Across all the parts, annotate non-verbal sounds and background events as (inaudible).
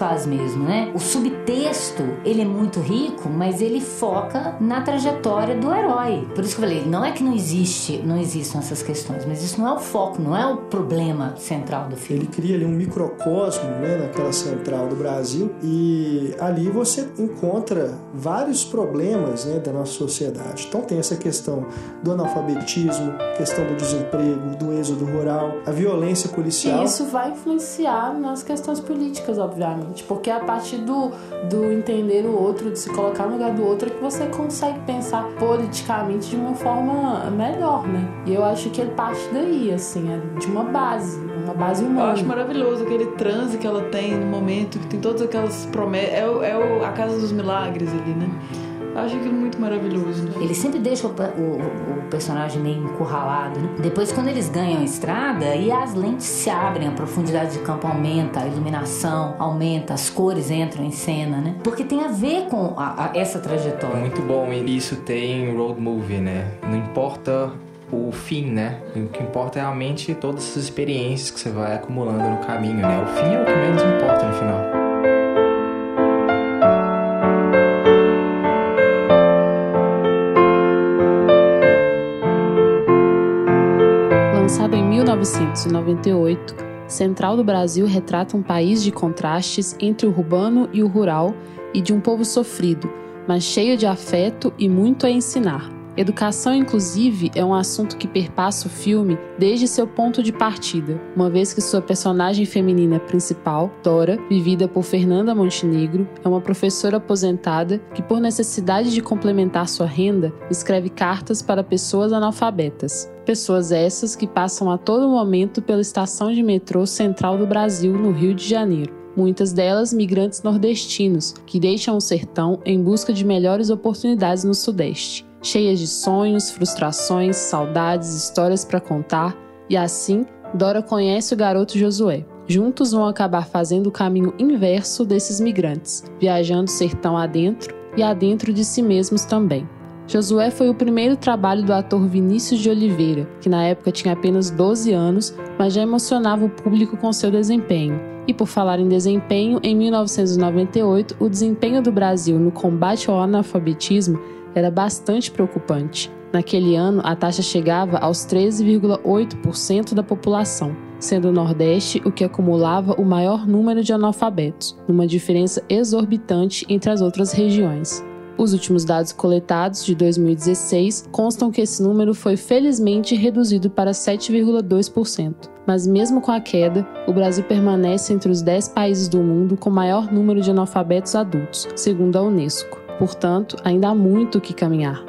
passar faz mesmo, né? O subtexto, ele é muito rico, mas ele foca na trajetória do herói. Por isso que eu falei, não é que não existe, não existam essas questões, mas isso não é o foco, não é o problema central do filme. Ele cria ali um microcosmo, né, naquela central do Brasil e ali você encontra vários problemas, né, da nossa sociedade. Então tem essa questão do analfabetismo, questão do desemprego, do êxodo rural, a violência policial. E isso vai influenciar nas questões políticas, obviamente, porque a partir do, do entender o outro, de se colocar no lugar do outro, é que você consegue pensar politicamente de uma forma melhor, né? E eu acho que ele parte daí, assim, é de uma base, uma base humana. Eu acho maravilhoso aquele transe que ela tem no momento, que tem todas aquelas promessas. É, é o, a Casa dos Milagres ali, né? Eu acho aquilo muito maravilhoso. Né? Ele sempre deixa o, o, o, personagem meio encurralado, né? Depois, quando eles ganham a estrada, e as lentes se abrem, a profundidade de campo aumenta, a iluminação aumenta, as cores entram em cena, né? Porque tem a ver com a, a, essa trajetória. Muito bom, e isso tem road movie, né? Não importa o fim, né? O que importa é realmente todas essas experiências que você vai acumulando no caminho, né? O fim é o que menos importa no final. 1998, Central do Brasil retrata um país de contrastes entre o urbano e o rural e de um povo sofrido, mas cheio de afeto e muito a ensinar. Educação, inclusive, é um assunto que perpassa o filme desde seu ponto de partida, uma vez que sua personagem feminina principal, Dora, vivida por Fernanda Montenegro, é uma professora aposentada que, por necessidade de complementar sua renda, escreve cartas para pessoas analfabetas. Pessoas essas que passam a todo momento pela estação de metrô central do Brasil, no Rio de Janeiro muitas delas migrantes nordestinos, que deixam o sertão em busca de melhores oportunidades no Sudeste cheias de sonhos, frustrações, saudades, histórias para contar, e assim Dora conhece o garoto Josué. Juntos vão acabar fazendo o caminho inverso desses migrantes, viajando sertão adentro e adentro de si mesmos também. Josué foi o primeiro trabalho do ator Vinícius de Oliveira, que na época tinha apenas 12 anos, mas já emocionava o público com seu desempenho. E por falar em desempenho, em 1998, o desempenho do Brasil no combate ao analfabetismo era bastante preocupante. Naquele ano, a taxa chegava aos 13,8% da população, sendo o Nordeste o que acumulava o maior número de analfabetos, numa diferença exorbitante entre as outras regiões. Os últimos dados coletados, de 2016, constam que esse número foi felizmente reduzido para 7,2%. Mas, mesmo com a queda, o Brasil permanece entre os 10 países do mundo com maior número de analfabetos adultos, segundo a Unesco. Portanto, ainda há muito o que caminhar.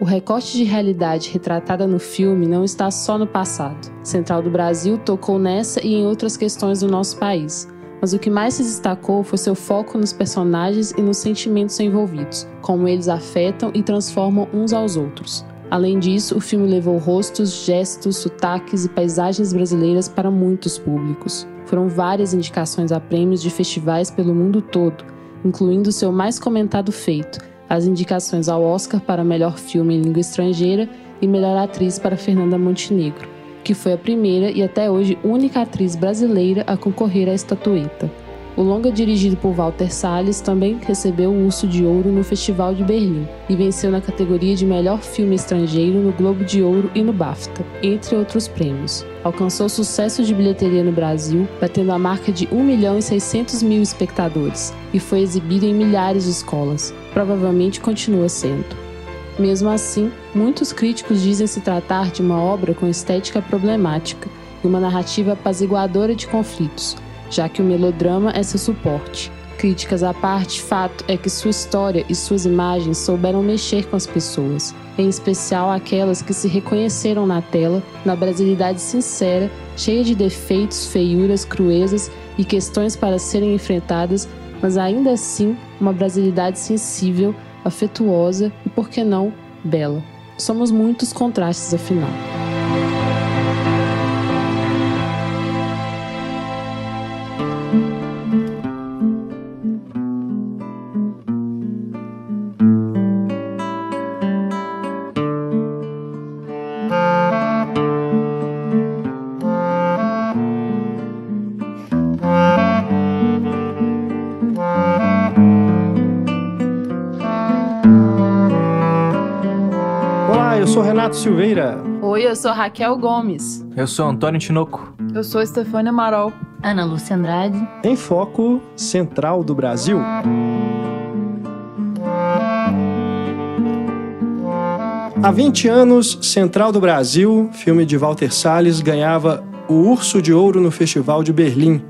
O recorte de realidade retratada no filme não está só no passado. Central do Brasil tocou nessa e em outras questões do nosso país, mas o que mais se destacou foi seu foco nos personagens e nos sentimentos envolvidos, como eles afetam e transformam uns aos outros. Além disso, o filme levou rostos, gestos, sotaques e paisagens brasileiras para muitos públicos. Foram várias indicações a prêmios de festivais pelo mundo todo, incluindo seu mais comentado feito, as indicações ao Oscar para melhor filme em língua estrangeira e melhor atriz para Fernanda Montenegro, que foi a primeira e até hoje única atriz brasileira a concorrer à estatueta. O longa dirigido por Walter Salles também recebeu o Urso de Ouro no Festival de Berlim e venceu na categoria de melhor filme estrangeiro no Globo de Ouro e no BAFTA, entre outros prêmios. Alcançou sucesso de bilheteria no Brasil, batendo a marca de 1 milhão e 600 mil espectadores, e foi exibido em milhares de escolas. Provavelmente continua sendo. Mesmo assim, muitos críticos dizem se tratar de uma obra com estética problemática e uma narrativa apaziguadora de conflitos, já que o melodrama é seu suporte. Críticas à parte, fato é que sua história e suas imagens souberam mexer com as pessoas, em especial aquelas que se reconheceram na tela, na brasilidade sincera, cheia de defeitos, feiuras, cruezas e questões para serem enfrentadas, mas ainda assim uma brasilidade sensível, afetuosa e, por que não, bela. Somos muitos contrastes, afinal. Renato Silveira. Oi, eu sou Raquel Gomes. Eu sou Antônio Tinoco. Eu sou Estefânia Amaral. Ana Lúcia Andrade. Em Foco Central do Brasil. Há 20 anos, Central do Brasil, filme de Walter Salles, ganhava o Urso de Ouro no Festival de Berlim.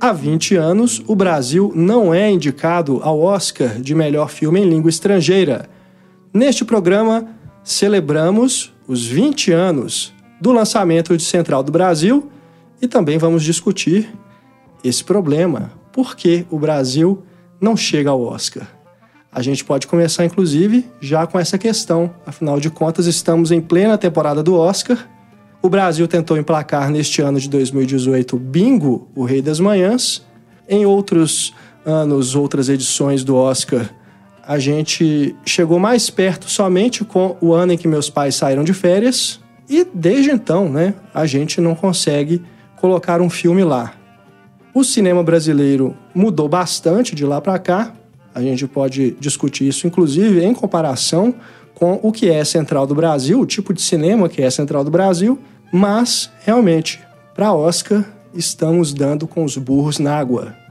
Há 20 anos, o Brasil não é indicado ao Oscar de melhor filme em língua estrangeira. Neste programa, celebramos os 20 anos do lançamento de Central do Brasil e também vamos discutir esse problema. Por que o Brasil não chega ao Oscar? A gente pode começar, inclusive, já com essa questão. Afinal de contas, estamos em plena temporada do Oscar. O Brasil tentou emplacar neste ano de 2018 Bingo, o Rei das Manhãs. Em outros anos, outras edições do Oscar, a gente chegou mais perto somente com o ano em que meus pais saíram de férias. E desde então, né, a gente não consegue colocar um filme lá. O cinema brasileiro mudou bastante de lá para cá. A gente pode discutir isso, inclusive, em comparação com o que é Central do Brasil, o tipo de cinema que é Central do Brasil, mas realmente, para Oscar, estamos dando com os burros na água.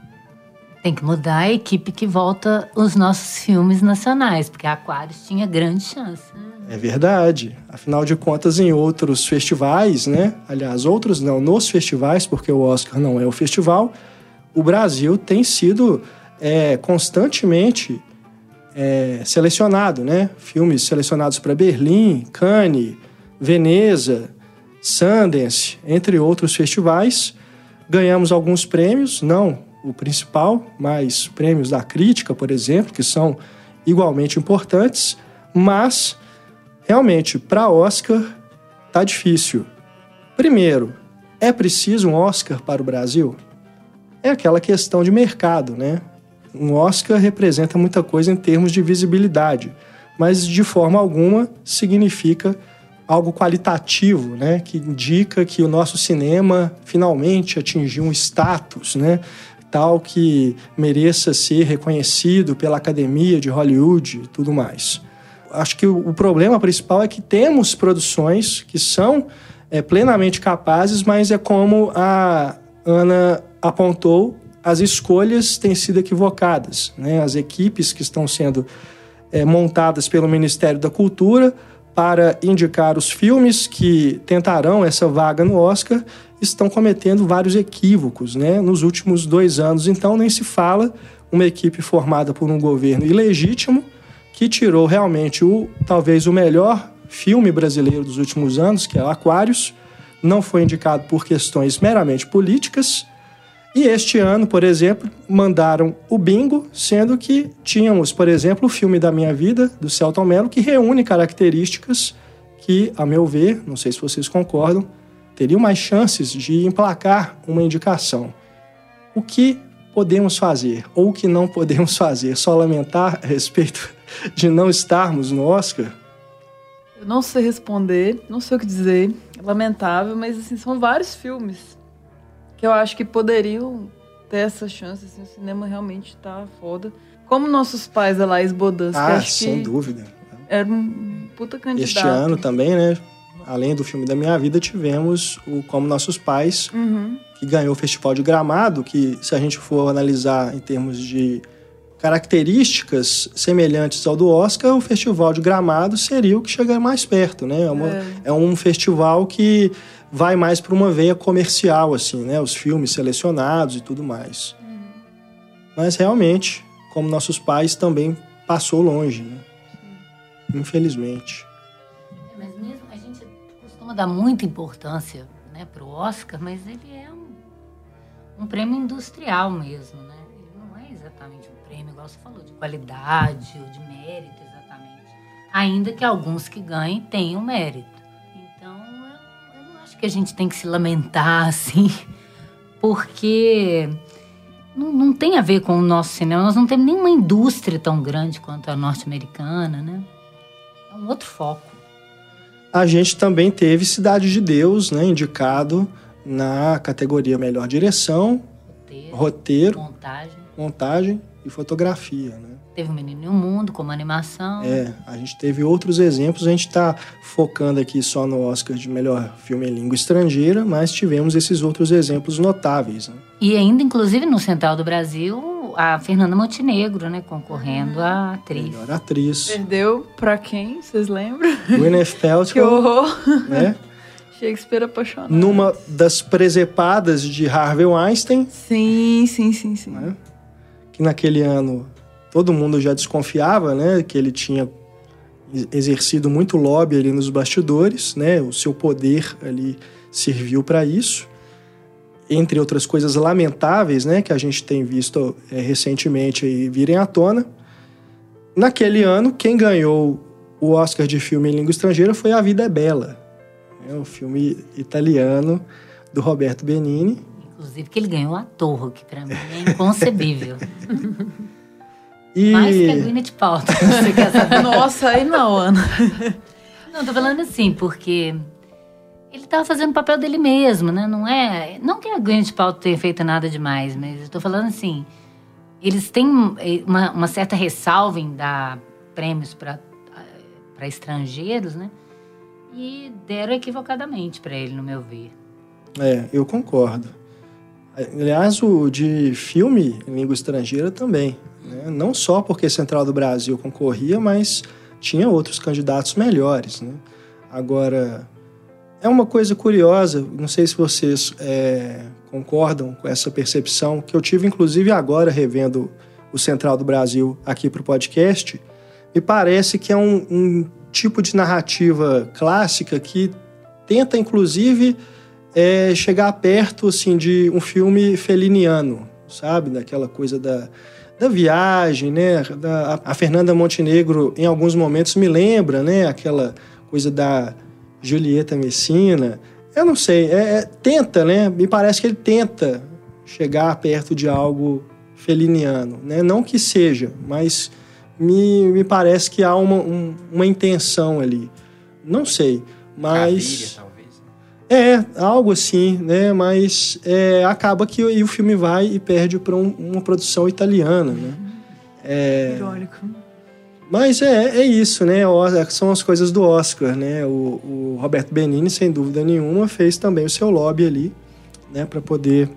Tem que mudar a equipe que volta os nossos filmes nacionais, porque a Aquarius tinha grande chance. É verdade. Afinal de contas, em outros festivais, né? Aliás, outros não, nos festivais, porque o Oscar não é o festival, o Brasil tem sido é, constantemente é, selecionado, né? Filmes selecionados para Berlim, Cannes, Veneza, Sundance, entre outros festivais. Ganhamos alguns prêmios, não o principal, mas prêmios da crítica, por exemplo, que são igualmente importantes, mas realmente para Oscar tá difícil. Primeiro, é preciso um Oscar para o Brasil? É aquela questão de mercado, né? Um Oscar representa muita coisa em termos de visibilidade, mas de forma alguma significa algo qualitativo, né, que indica que o nosso cinema finalmente atingiu um status, né, tal que mereça ser reconhecido pela Academia de Hollywood e tudo mais. Acho que o, problema principal é que temos produções que são é, plenamente capazes, mas é como a Ana apontou, as escolhas têm sido equivocadas. Né? As equipes que estão sendo é, montadas pelo Ministério da Cultura para indicar os filmes que tentarão essa vaga no Oscar estão cometendo vários equívocos né, nos últimos dois anos. Então, nem se fala uma equipe formada por um governo ilegítimo que tirou realmente o talvez o melhor filme brasileiro dos últimos anos, que é o Aquários, não foi indicado por questões meramente políticas e este ano, por exemplo, mandaram o bingo, sendo que tínhamos, por exemplo, o filme da minha vida, do Celton Mello, que reúne características que, a meu ver, não sei se vocês concordam, teriam mais chances de emplacar uma indicação. O que podemos fazer ou o que não podemos (laughs) fazer? Só lamentar a respeito de não estarmos no Oscar? Eu não sei responder, não sei o que dizer. É lamentável, mas assim, são vários filmes que eu acho que poderiam ter essa chance, assim, o cinema realmente tá foda. Como nossos pais, a Laís Bodan, ah, sem dúvida. Era um puta candidato. Este ano também, né? Além do filme da minha vida, tivemos o Como Nossos Pais, uhum. que ganhou o Festival de Gramado, que se a gente for analisar em termos de características semelhantes ao do Oscar, o Festival de Gramado seria o que chega mais perto, né? É, uma, é. é um festival que vai mais para uma veia comercial, assim, né? Os filmes selecionados e tudo mais. Uhum. Mas realmente, como nossos pais, também passou longe, né? Infelizmente. É, mas mesmo a gente costuma dar muita importância, né, para o Oscar, mas ele é um, um prêmio industrial mesmo, né? Ele não é exatamente um prêmio, igual você falou, de qualidade ou de mérito, exatamente. Ainda que alguns que ganhem tenham mérito que a gente tem que se lamentar, (laughs) assim, porque não, não tem a ver com o nosso cinema. Nós não temos nenhuma indústria tão grande quanto a norte-americana, né? É um outro foco. A gente também teve Cidade de Deus, né, indicado na categoria Melhor Direção, roteiro, roteiro montagem. montagem e fotografia, né? Teve o Menino e o Mundo como animação. É, a gente teve outros exemplos. A gente está focando aqui só no Oscar de melhor filme em língua estrangeira, mas tivemos esses outros exemplos notáveis. Né? E ainda, inclusive, no Central do Brasil, a Fernanda Montenegro, né, concorrendo a atriz. Melhor atriz. Perdeu pra quem? Vocês lembram? Gwyneth (laughs) Que Paltrow, horror. né? (laughs) Shakespeare apaixonado. Numa das presepadas de Harvey Weinstein, Sim, sim, sim, sim. né? que naquele ano todo mundo já desconfiava, né, que ele tinha exercido muito lobby ali nos bastidores, né, o seu poder ali serviu para isso, entre outras coisas lamentáveis, né, que a gente tem visto é, recentemente aí virem à tona. Naquele ano, quem ganhou o Oscar de filme em língua estrangeira foi A Vida é Bela, né, um filme italiano do Roberto Benini. Inclusive que ele ganhou ator, que pra mim é inconcebível. (laughs) E Mais que a Gwyneth Paltrow, (laughs) você quer saber? Nossa, aí não, Ana. Não, tô falando assim, porque ele tava fazendo o papel dele mesmo, né? Não é. Não que a Gwyneth Paltrow tenha feito nada demais, mas eu tô falando assim. Eles têm uma, uma certa ressalva em dar prêmios para estrangeiros, né? E deram equivocadamente para ele, no meu ver. É, eu concordo. Aliás, o de filme em língua estrangeira também. Né? Não só porque Central do Brasil concorria, mas tinha outros candidatos melhores. Né? Agora, é uma coisa curiosa, não sei se vocês é, concordam com essa percepção, que eu tive inclusive agora revendo o Central do Brasil aqui para o podcast. Me parece que é um, um tipo de narrativa clássica que tenta, inclusive, é chegar perto assim de um filme feliniano, sabe, daquela coisa da, da viagem, né? Da, a Fernanda Montenegro em alguns momentos me lembra, né? Aquela coisa da Julieta Messina. Eu não sei, é, é, tenta, né? Me parece que ele tenta chegar perto de algo feliniano, né? Não que seja, mas me, me parece que há uma, um, uma intenção ali. Não sei, mas... Talvez. É, algo assim, né? Mas é, acaba que o filme vai e perde para um, uma produção italiana, né? É, Irônico. mas é, é isso, né? São as coisas do Oscar, né? O, o Roberto Benini, sem dúvida nenhuma, fez também o seu lobby ali, né? Para poder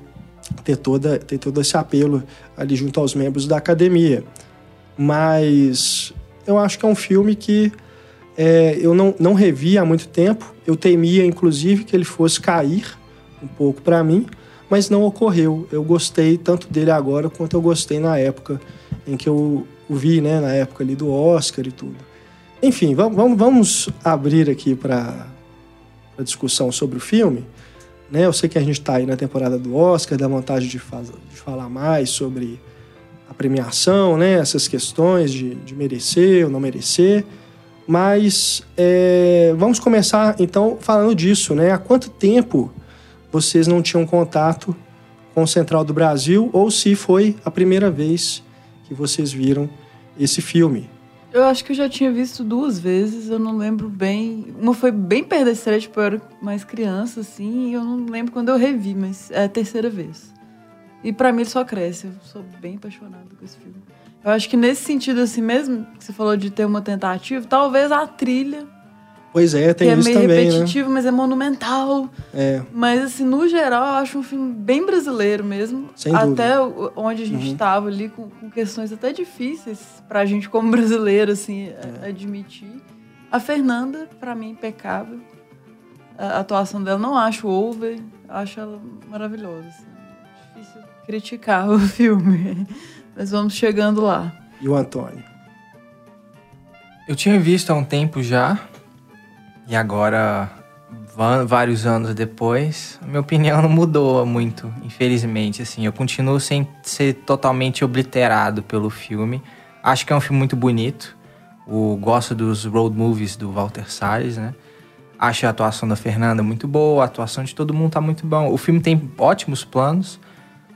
ter, toda, ter todo esse apelo ali junto aos membros da academia. Mas eu acho que é um filme que é, eu não, não revi há muito tempo. Eu temia, inclusive, que ele fosse cair um pouco para mim, mas não ocorreu. Eu gostei tanto dele agora quanto eu gostei na época em que eu o vi, né? Na época ali do Oscar e tudo. Enfim, vamos, vamos, abrir aqui para a discussão sobre o filme. Né? Eu sei que a gente está aí na temporada do Oscar, dá vontade de, faz, de falar mais sobre a premiação, né? essas questões de, de merecer ou não merecer. Mas é, vamos começar então falando disso, né? Há quanto tempo vocês não tinham contato com o Central do Brasil ou se foi a primeira vez que vocês viram esse filme? Eu acho que eu já tinha visto duas vezes, eu não lembro bem. Uma foi bem estreia, tipo, eu era mais criança, assim, e eu não lembro quando eu revi, mas é a terceira vez. E pra mim ele só cresce, eu sou bem apaixonada com esse filme. Eu acho que nesse sentido, assim, mesmo que você falou de ter uma tentativa, talvez a trilha, Pois é, tem que é isso meio também, né? repetitivo, mas é monumental. É, Mas, assim, no geral, eu acho um filme bem brasileiro mesmo. Sem dúvida. até o- onde a gente Uhum. estava ali, com, com questões até difíceis pra gente, como brasileiro, assim, É. a- admitir. A Fernanda, pra mim, impecável. A atuação dela não acho over, acho ela maravilhosa. assim. Difícil criticar (laughs) o filme. Mas vamos chegando lá. e o Antônio? Eu tinha visto há um tempo já, e agora, vários anos depois, a minha opinião não mudou muito, infelizmente. Assim, eu continuo sem ser totalmente obliterado pelo filme. Acho que é um filme muito bonito. O, gosto dos road movies do Walter Salles, né? Acho a atuação da Fernanda muito boa, a atuação de todo mundo tá muito bom. O filme tem ótimos planos,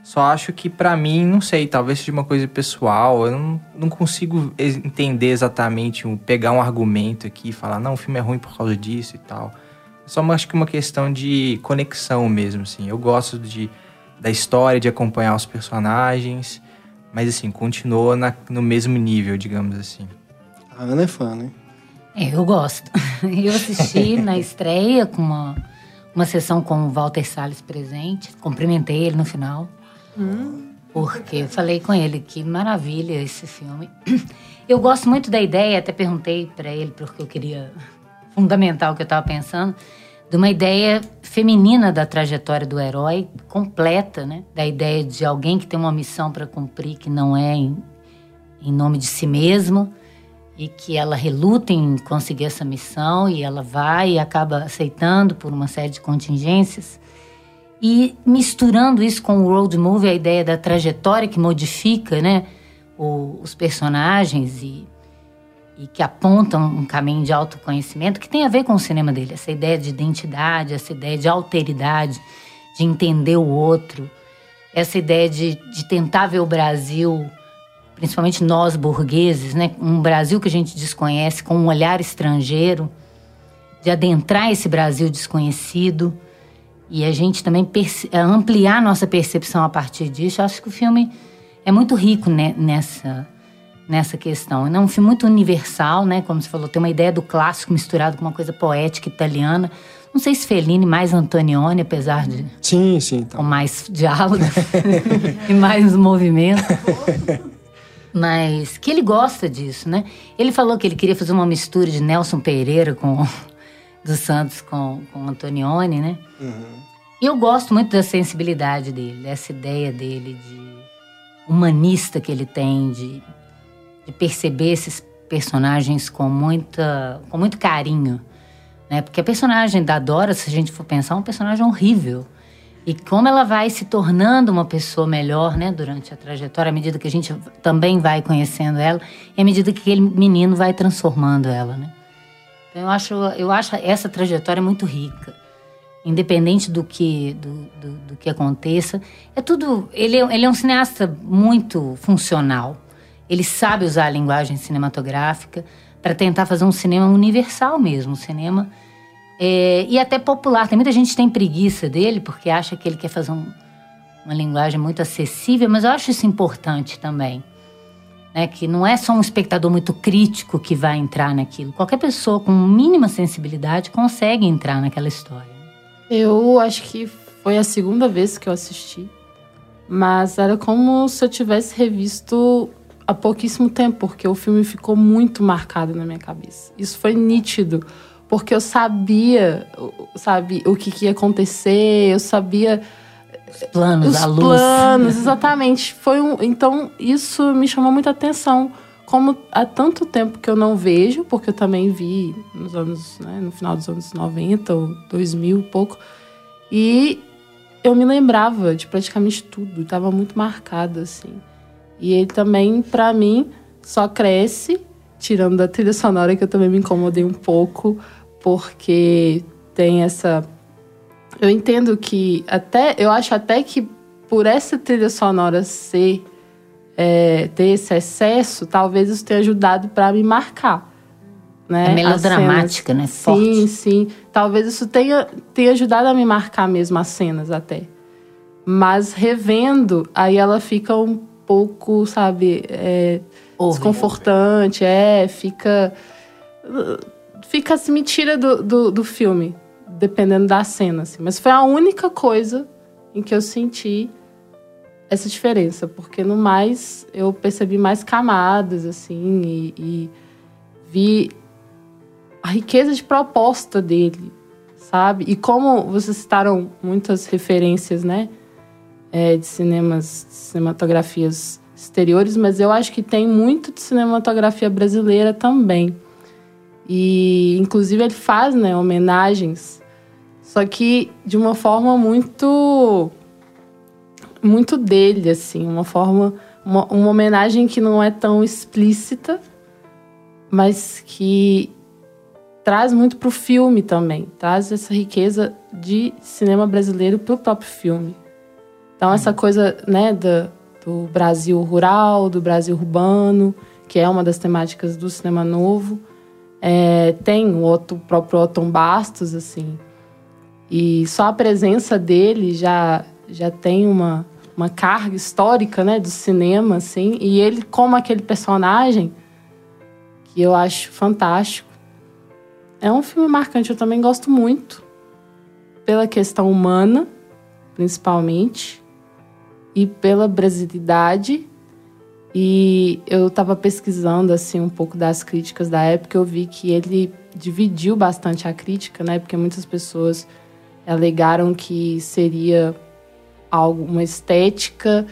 só acho que pra mim, não sei, talvez seja uma coisa pessoal. Eu não, não consigo entender exatamente, um, pegar um argumento aqui e falar, não, o filme é ruim por causa disso e tal. É só acho que uma questão de conexão mesmo, assim. Eu gosto de, da história, de acompanhar os personagens, Mas assim, continuou na, no mesmo nível, digamos assim. A Ana é fã, né? Eu gosto. (laughs) Eu assisti (laughs) na estreia com uma, uma sessão com o Walter Salles presente. Cumprimentei ele no final. Porque eu falei com ele que maravilha esse filme. Eu gosto muito da ideia, até perguntei para ele porque eu queria fundamentar o que eu estava pensando, de uma ideia feminina da trajetória do herói, completa, né? Da ideia de alguém que tem uma missão para cumprir que não é em, em nome de si mesmo e que ela reluta em conseguir essa missão e ela vai e acaba aceitando por uma série de contingências. E misturando isso com o road movie, a ideia da trajetória que modifica né, o- os personagens e, e que apontam um caminho de autoconhecimento que tem a ver com o cinema dele. Essa ideia de identidade, essa ideia de alteridade, de entender o outro, essa ideia de, de tentar ver o Brasil, principalmente nós burgueses, né, um Brasil que a gente desconhece, com um olhar estrangeiro, de adentrar esse Brasil desconhecido e a gente também eh, ampliar nossa percepção a partir disso. Eu acho que o filme é muito rico ne- nessa nessa questão. É um filme muito universal, né? Como você falou, tem uma ideia do clássico misturado com uma coisa poética italiana. Não sei se Fellini mais Antonioni, apesar de Sim, sim. Tá. com mais diálogo (laughs) e mais movimento. Mas que ele gosta disso, né? Ele falou que ele queria fazer uma mistura de Nelson Pereira com dos Santos com, com Antonioni, né? E eu gosto muito da sensibilidade dele, dessa ideia dele de humanista que ele tem, de, de perceber esses personagens com, muita, com muito carinho. Né? Porque a personagem da Dora, se a gente for pensar, é um personagem horrível. E como ela vai se tornando uma pessoa melhor, né, durante a trajetória, à medida que a gente também vai conhecendo ela, e à medida que aquele menino vai transformando ela, né? Então eu acho, eu acho essa trajetória muito rica. Independente do que, do, do, do que aconteça. É tudo. Ele, é- ele é um cineasta muito funcional. Ele sabe usar a linguagem cinematográfica para tentar fazer um cinema universal mesmo, um cinema é, e até popular. Tem muita gente tem preguiça dele porque acha que ele quer fazer um- uma linguagem muito acessível, mas eu acho isso importante também. Né? Que não é só um espectador muito crítico que vai entrar naquilo. Qualquer pessoa com mínima sensibilidade consegue entrar naquela história. Eu acho que foi a segunda vez que eu assisti. Mas era como se eu tivesse revisto há pouquíssimo tempo, porque o filme ficou muito marcado na minha cabeça. Isso foi nítido, porque eu sabia, sabe, o que, que ia acontecer, eu sabia planos, os a luz. planos, exatamente. Foi um, então isso me chamou muita atenção. Como há tanto tempo que eu não vejo, porque eu também vi nos anos, né, no final dos anos 90 ou 2000 e pouco. E eu me lembrava de praticamente tudo, estava muito marcado assim. E ele também, pra mim, só cresce, tirando da trilha sonora que eu também me incomodei um pouco, porque tem essa eu entendo que até eu acho até que por essa trilha sonora ser é, ter esse excesso, talvez isso tenha ajudado para me marcar. Né, É melodramática, né? cenas. Sim, Forte. sim. Talvez isso tenha, tenha ajudado a me marcar mesmo as cenas até. Mas revendo, aí ela fica um pouco, sabe, é, Over. desconfortante, é, fica. Fica assim, me tira do, do, do filme, dependendo da cena. Assim. Mas foi a única coisa em que eu senti essa diferença, porque no mais eu percebi mais camadas, assim, e, e vi a riqueza de proposta dele, sabe? E como vocês citaram muitas referências, né? é, de cinemas, de cinematografias exteriores, mas eu acho que tem muito de cinematografia brasileira também. E, inclusive, ele faz né, homenagens, só que de uma forma muito. muito dele, assim, uma forma. Uma, uma homenagem que não é tão explícita, mas que traz muito para o filme também, traz essa riqueza de cinema brasileiro para o próprio filme. Então, essa coisa né, do, do Brasil rural, do Brasil urbano, que é uma das temáticas do cinema novo. É, tem o, Otto, o próprio Otton Bastos, assim. E só a presença dele já, já tem uma, uma carga histórica, né, do cinema, assim, e ele como aquele personagem que eu acho fantástico. É um filme marcante, eu também gosto muito pela questão humana, principalmente, e pela brasilidade. E eu estava pesquisando assim um pouco das críticas da época, eu vi que ele dividiu bastante a crítica, né? Porque muitas pessoas alegaram que seria algo uma estética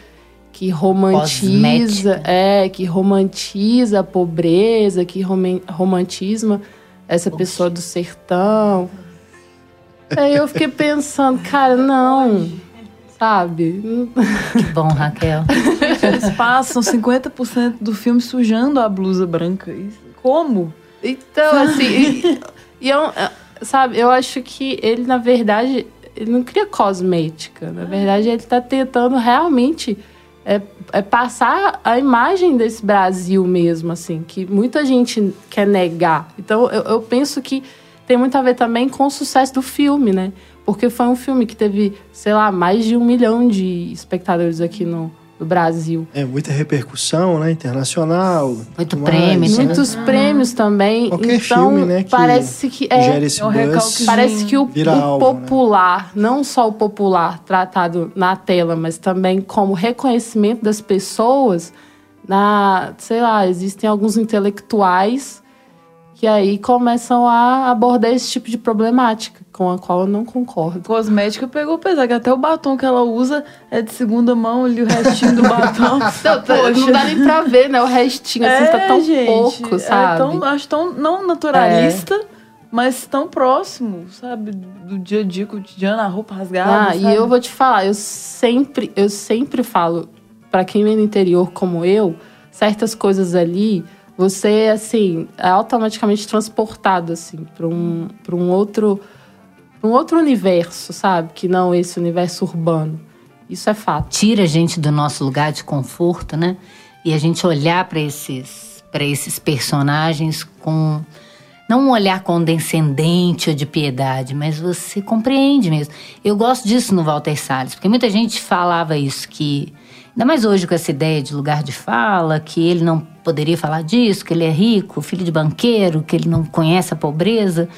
que romantiza, Cosmética. é, que romantiza a pobreza, que roman- romantisma essa pessoa do sertão. Aí eu fiquei pensando, cara, não, sabe? Que bom, Raquel. Eles passam 50% do filme sujando a blusa branca. Como? Então, assim, e, e eu, sabe, eu acho que ele, na verdade, ele não cria cosmética. Na verdade, ele tá tentando realmente é, é passar a imagem desse Brasil mesmo, assim, que muita gente quer negar. Então, eu, eu penso que tem muito a ver também com o sucesso do filme, né? Porque foi um filme que teve, sei lá, mais de um milhão de espectadores aqui no, no Brasil. É muita repercussão, né? Internacional. Muito prêmio, mais, né? Muitos prêmios também. Qualquer então, filme, né, que parece que é, Gera esse buzz. recalque- Parece que o, o alvo, né? popular, não só o popular tratado na tela, mas também como reconhecimento das pessoas, na, sei lá, existem alguns intelectuais que aí começam a abordar esse tipo de problemática, com a qual eu não concordo. Cosmética pegou pesado, que até o batom que ela usa é de segunda mão ali, o restinho do batom. (laughs) Não, não dá nem pra ver, né? O restinho, assim, tá tão pouco, sabe? É tão, acho tão não naturalista, mas tão próximo, sabe? Do dia a dia cotidiano, a roupa rasgada. Ah, e sabe? eu vou te falar, eu sempre, eu sempre falo pra quem vem do interior como eu, certas coisas ali, você assim é automaticamente transportado assim para um para um outro um outro universo, sabe? Que não esse universo urbano. Isso é fato. Tira a gente do nosso lugar de conforto, né? E a gente olhar para esses, para esses personagens com. Não um olhar condescendente ou de piedade, mas você compreende mesmo. Eu gosto disso no Walter Salles, porque muita gente falava isso, que. Ainda mais hoje com essa ideia de lugar de fala, que ele não poderia falar disso, que ele é rico, filho de banqueiro, que ele não conhece a pobreza.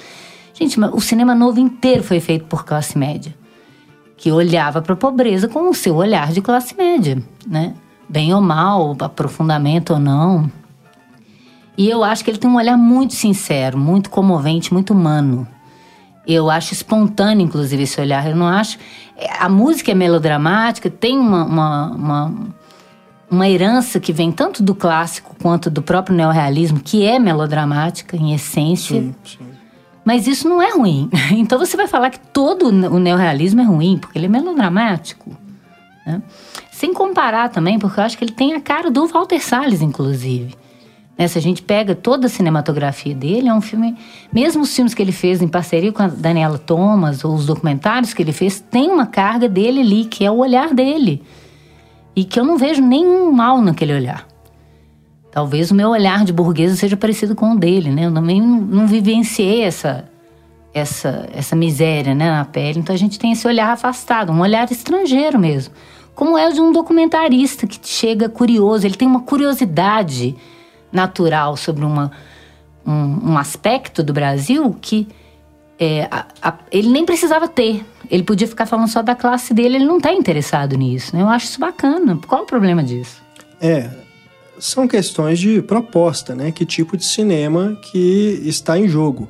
Gente, o cinema novo inteiro foi feito por classe média que olhava para a pobreza com o seu olhar de classe média, né? Bem ou mal, aprofundamento ou não. E eu acho que ele tem um olhar muito sincero, muito comovente, muito humano. Eu acho espontâneo, inclusive, esse olhar. Eu não acho. A música é melodramática, tem uma, uma, uma, uma herança que vem tanto do clássico quanto do próprio neorrealismo, que é melodramática em essência. Sim, sim. Mas isso não é ruim. (laughs) Então você vai falar que todo o neorrealismo é ruim, porque ele é melodramático. Né? Sem comparar também, porque eu acho que ele tem a cara do Walter Salles, inclusive. Né? Se a gente pega toda a cinematografia dele, é um filme. Mesmo os filmes que ele fez em parceria com a Daniela Thomas, ou os documentários que ele fez, tem uma carga dele ali, que é o olhar dele. E que eu não vejo nenhum mal naquele olhar. Talvez o meu olhar de burguesa seja parecido com o dele, né? Eu também não, vivenciei essa, essa, essa miséria né, na pele. Então a gente tem esse olhar afastado, um olhar estrangeiro mesmo. Como é o de um documentarista que chega curioso, ele tem uma curiosidade natural sobre uma, um, um aspecto do Brasil que é, a- a- ele nem precisava ter. Ele podia ficar falando só da classe dele, ele não está interessado nisso. Né? Eu acho isso bacana. Qual o problema disso? É, são questões de proposta, né? Que tipo de cinema que está em jogo.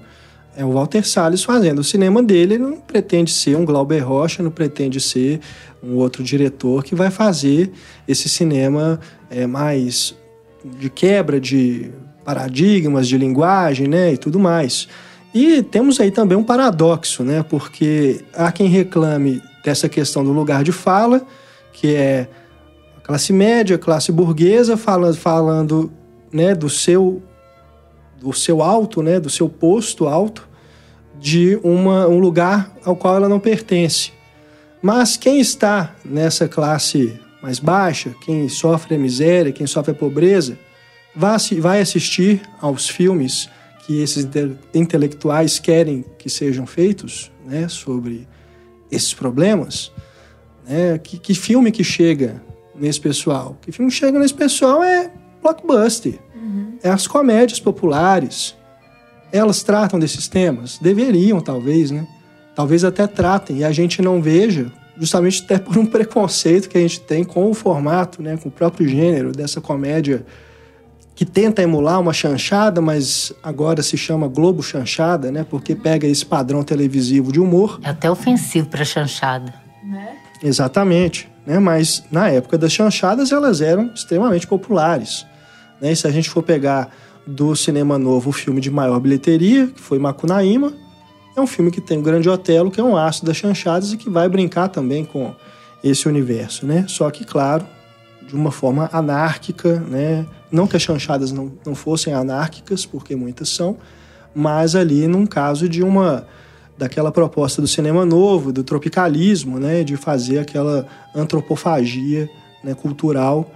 É o Walter Salles fazendo. O cinema dele ele não pretende ser um Glauber Rocha, não pretende ser um outro diretor que vai fazer esse cinema é, mais de quebra de paradigmas, de linguagem, né? E tudo mais. E temos aí também um paradoxo, né? Porque há quem reclame dessa questão do lugar de fala, que é a classe média, a classe burguesa falando, falando né, do seu do seu alto, né, do seu posto alto, de uma, um lugar ao qual ela não pertence. Mas quem está nessa classe mais baixa, quem sofre a miséria, quem sofre a pobreza, vai, assi- vai assistir aos filmes que esses inte- intelectuais querem que sejam feitos né, sobre esses problemas, Né? Que, que filme que chega nesse pessoal? Que filme que chega nesse pessoal é blockbuster. Uhum. É as comédias populares. Elas tratam desses temas? Deveriam, talvez, né? Talvez até tratem e a gente não veja, justamente até por um preconceito que a gente tem com o formato, né? Com o próprio gênero dessa comédia que tenta emular uma chanchada, mas agora se chama Globo Chanchada, né? Porque pega esse padrão televisivo de humor. É até ofensivo para chanchada. Né? Exatamente. Né? Mas na época das chanchadas elas eram extremamente populares. Né? E se a gente for pegar do cinema novo o filme de maior bilheteria, que foi Macunaíma, é um filme que tem o Grande Otelo, que é um aço das chanchadas e que vai brincar também com esse universo, né? Só que, claro, de uma forma anárquica, né? Não que as chanchadas não, não fossem anárquicas, porque muitas são, mas ali num caso de uma daquela proposta do cinema novo, do tropicalismo, né, de fazer aquela antropofagia né, cultural,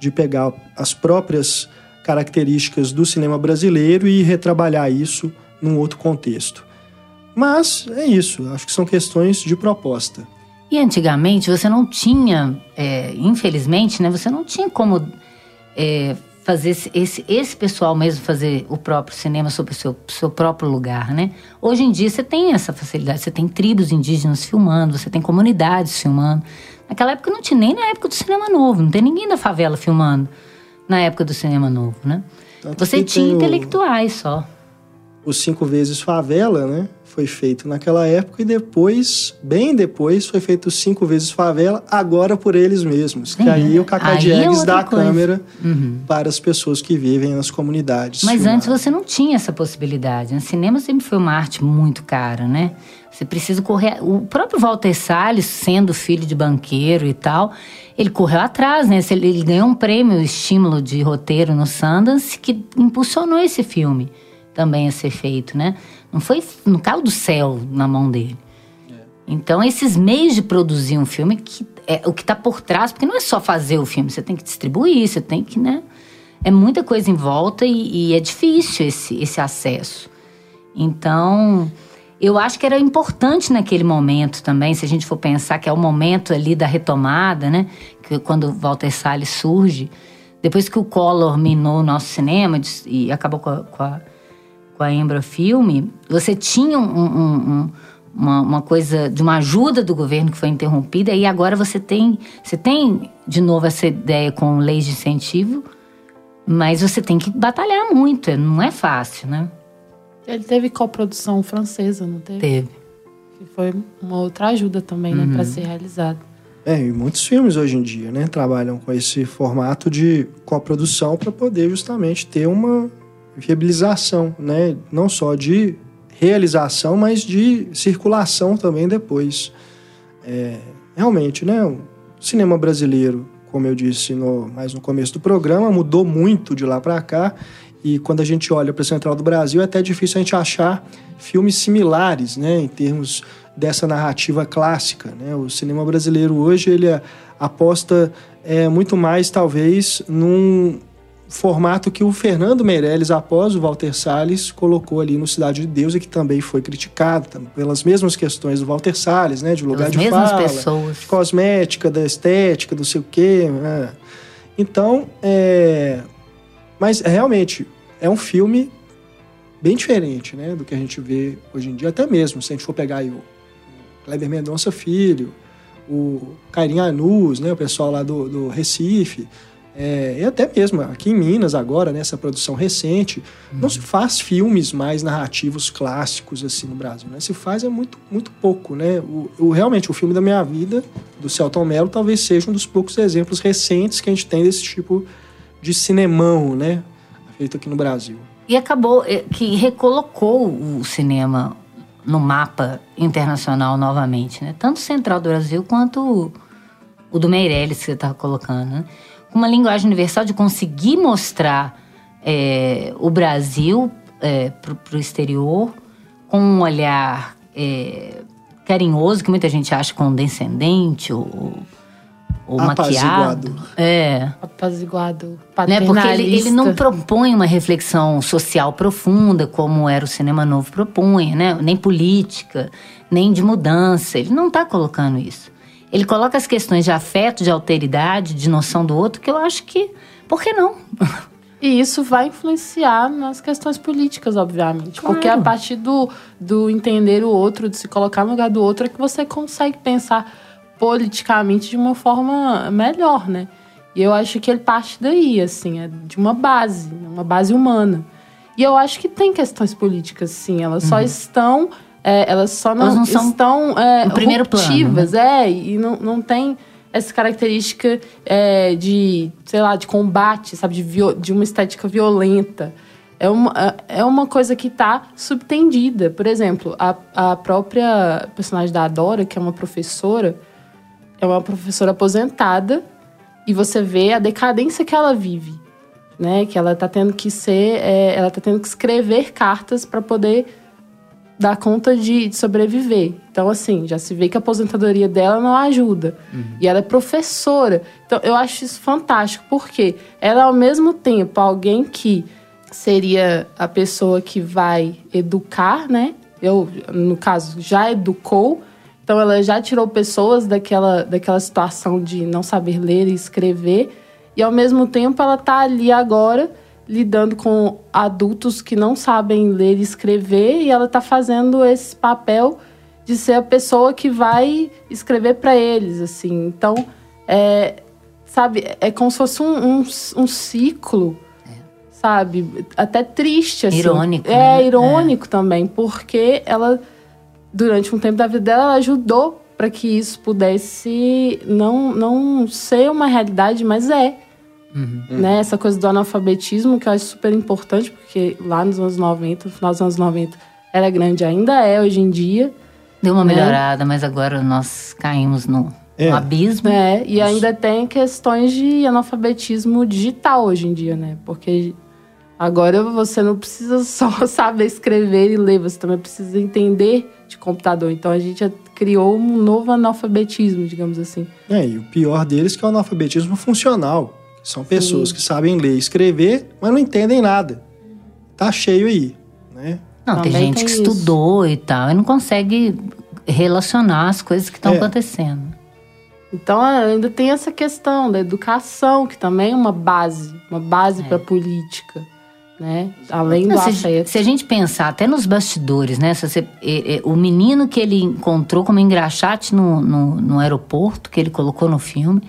de pegar as próprias características do cinema brasileiro e retrabalhar isso num outro contexto. Mas é isso, acho que são questões de proposta. E antigamente você não tinha, é, infelizmente, né, você não tinha como é, fazer esse, esse pessoal mesmo fazer o próprio cinema sobre o seu, seu próprio lugar, né? Hoje em dia você tem essa facilidade, você tem tribos indígenas filmando, você tem comunidades filmando. Naquela época não tinha nem na época do cinema novo, não tem ninguém da favela filmando na época do cinema novo, né? Tanto você tinha intelectuais só. Os cinco vezes favela, né? foi feito naquela época e depois, bem depois, foi feito cinco vezes favela, agora por eles mesmos. Sim, que aí o Cacá Diegues é dá a câmera uhum. para as pessoas que vivem nas comunidades. Mas antes você não tinha essa possibilidade. O né? cinema sempre foi uma arte muito cara, né? Você precisa correr. O próprio Walter Salles, sendo filho de banqueiro e tal, ele correu atrás, né? Ele ganhou um prêmio estímulo de roteiro no Sundance que impulsionou esse filme também a ser feito, né? Não foi no calo do céu na mão dele. É. Então, esses meios de produzir um filme, que é o que está por trás, porque não é só fazer o filme, você tem que distribuir, você tem que, né? É muita coisa em volta e, e é difícil esse, esse acesso. Então, eu acho que era importante naquele momento também, se a gente for pensar que é o momento ali da retomada, né? Que quando Walter Salles surge, depois que o Collor minou o nosso cinema e acabou com a, com a com a Embra Filme, você tinha um, um, um, uma, uma, coisa de uma ajuda do governo que foi interrompida e agora você tem, você tem de novo essa ideia com leis de incentivo, mas você tem que batalhar muito, é, não é fácil, né? Ele teve coprodução francesa, não teve? Teve. Que foi uma outra ajuda também, né, uhum. para ser realizado. É, e muitos filmes hoje em dia, né, trabalham com esse formato de coprodução para poder justamente ter uma viabilização, né? Não só de realização, mas de circulação também depois. É, realmente, né? O cinema brasileiro, como eu disse no, mais no começo do programa, mudou muito de lá para cá. E quando a gente olha para a Central do Brasil, é até difícil a gente achar filmes similares, né? Em termos dessa narrativa clássica, né? O cinema brasileiro hoje ele aposta é, muito mais, talvez, num formato que o Fernando Meirelles, após o Walter Salles, colocou ali no Cidade de Deus e que também foi criticado pelas mesmas questões do Walter Salles, né? De lugar As de fala, pessoas. de cosmética, da estética, do sei o quê. Né? Então, é... Mas, realmente, é um filme bem diferente, né? Do que a gente vê hoje em dia. Até mesmo, se a gente for pegar aí o Kleber Mendonça Filho, o Cairinha Anus, né? O pessoal lá do, do Recife é, e até mesmo aqui em Minas agora, nessa né, produção recente, não se faz filmes mais narrativos clássicos assim no Brasil, né? Se faz é muito, muito pouco, né? O, o, realmente, o filme da minha vida, do Celton Mello, talvez seja um dos poucos exemplos recentes que a gente tem desse tipo de cinemão, né? Feito aqui no Brasil. E acabou é, que recolocou o cinema no mapa internacional novamente, né? Tanto Central do Brasil quanto o, o do Meirelles que você estava colocando, né? Uma linguagem universal de conseguir mostrar é, o Brasil é, para o exterior com um olhar é, carinhoso, que muita gente acha condescendente ou, ou maquiado. É. Apaziguado. Né? Porque ele, ele não propõe uma reflexão social profunda, como era o Cinema Novo propunha, né? nem política, nem de mudança. Ele não está colocando isso. Ele coloca as questões de afeto, de alteridade, de noção do outro, que eu acho que. Por que não? E isso vai influenciar nas questões políticas, obviamente. Claro. Porque a partir do, do entender o outro, de se colocar no lugar do outro, é que você consegue pensar politicamente de uma forma melhor, né? E eu acho que ele parte daí, assim, é de uma base, uma base humana. E eu acho que tem questões políticas, sim. Elas uhum. só estão. É, elas só não, elas não estão é, primeiro plano, né? é, e não, não tem essa característica é, de, sei lá, de combate, sabe, de, de uma estética violenta. É uma, é, é uma coisa que está subtendida. Por exemplo, a, a própria personagem da Adora, que é uma professora, é uma professora aposentada e você vê a decadência que ela vive, né? Que ela está tendo que ser, é, ela tá tendo que escrever cartas para poder dar conta de, de, sobreviver. Então, assim, já se vê que a aposentadoria dela não ajuda. Uhum. E ela é professora. Então, eu acho isso fantástico, porque ela, ao mesmo tempo, alguém que seria a pessoa que vai educar, né? Eu, no caso, já educou. Então, ela já tirou pessoas daquela, daquela situação de não saber ler e escrever. E, ao mesmo tempo, ela está ali agora lidando com adultos que não sabem ler e escrever e ela está fazendo esse papel de ser a pessoa que vai escrever para eles, assim. Então, é, sabe, é como se fosse um, um, um ciclo, é. sabe? Até triste, assim. Irônico. É, né? irônico é. também, porque ela, durante um tempo da vida dela, ela ajudou para que isso pudesse não, não ser uma realidade, mas é. Uhum. Né? Essa coisa do analfabetismo, que eu acho super importante, porque lá nos anos 90, no final dos anos 90, era grande, ainda é hoje em dia. Deu uma né? melhorada, mas agora nós caímos no, é. no abismo. É, e Isso. ainda tem questões de analfabetismo digital hoje em dia, né? Porque agora você não precisa (laughs) só saber escrever e ler, você também precisa entender de computador. Então a gente criou um novo analfabetismo, digamos assim. É, e o pior deles é que é o analfabetismo funcional. São pessoas Sim. que sabem ler e escrever, mas não entendem nada. Tá cheio aí, né? Não, Também tem gente tem que isso. estudou e tal e não consegue relacionar as coisas que estão é. acontecendo. Então ainda tem essa questão da educação, que também é uma base, uma base é. para a política. Né? Além do se, afeto. Se a gente pensar até nos bastidores, né? Você, é, é, o menino que ele encontrou como engraxate no, no, no aeroporto, que ele colocou no filme,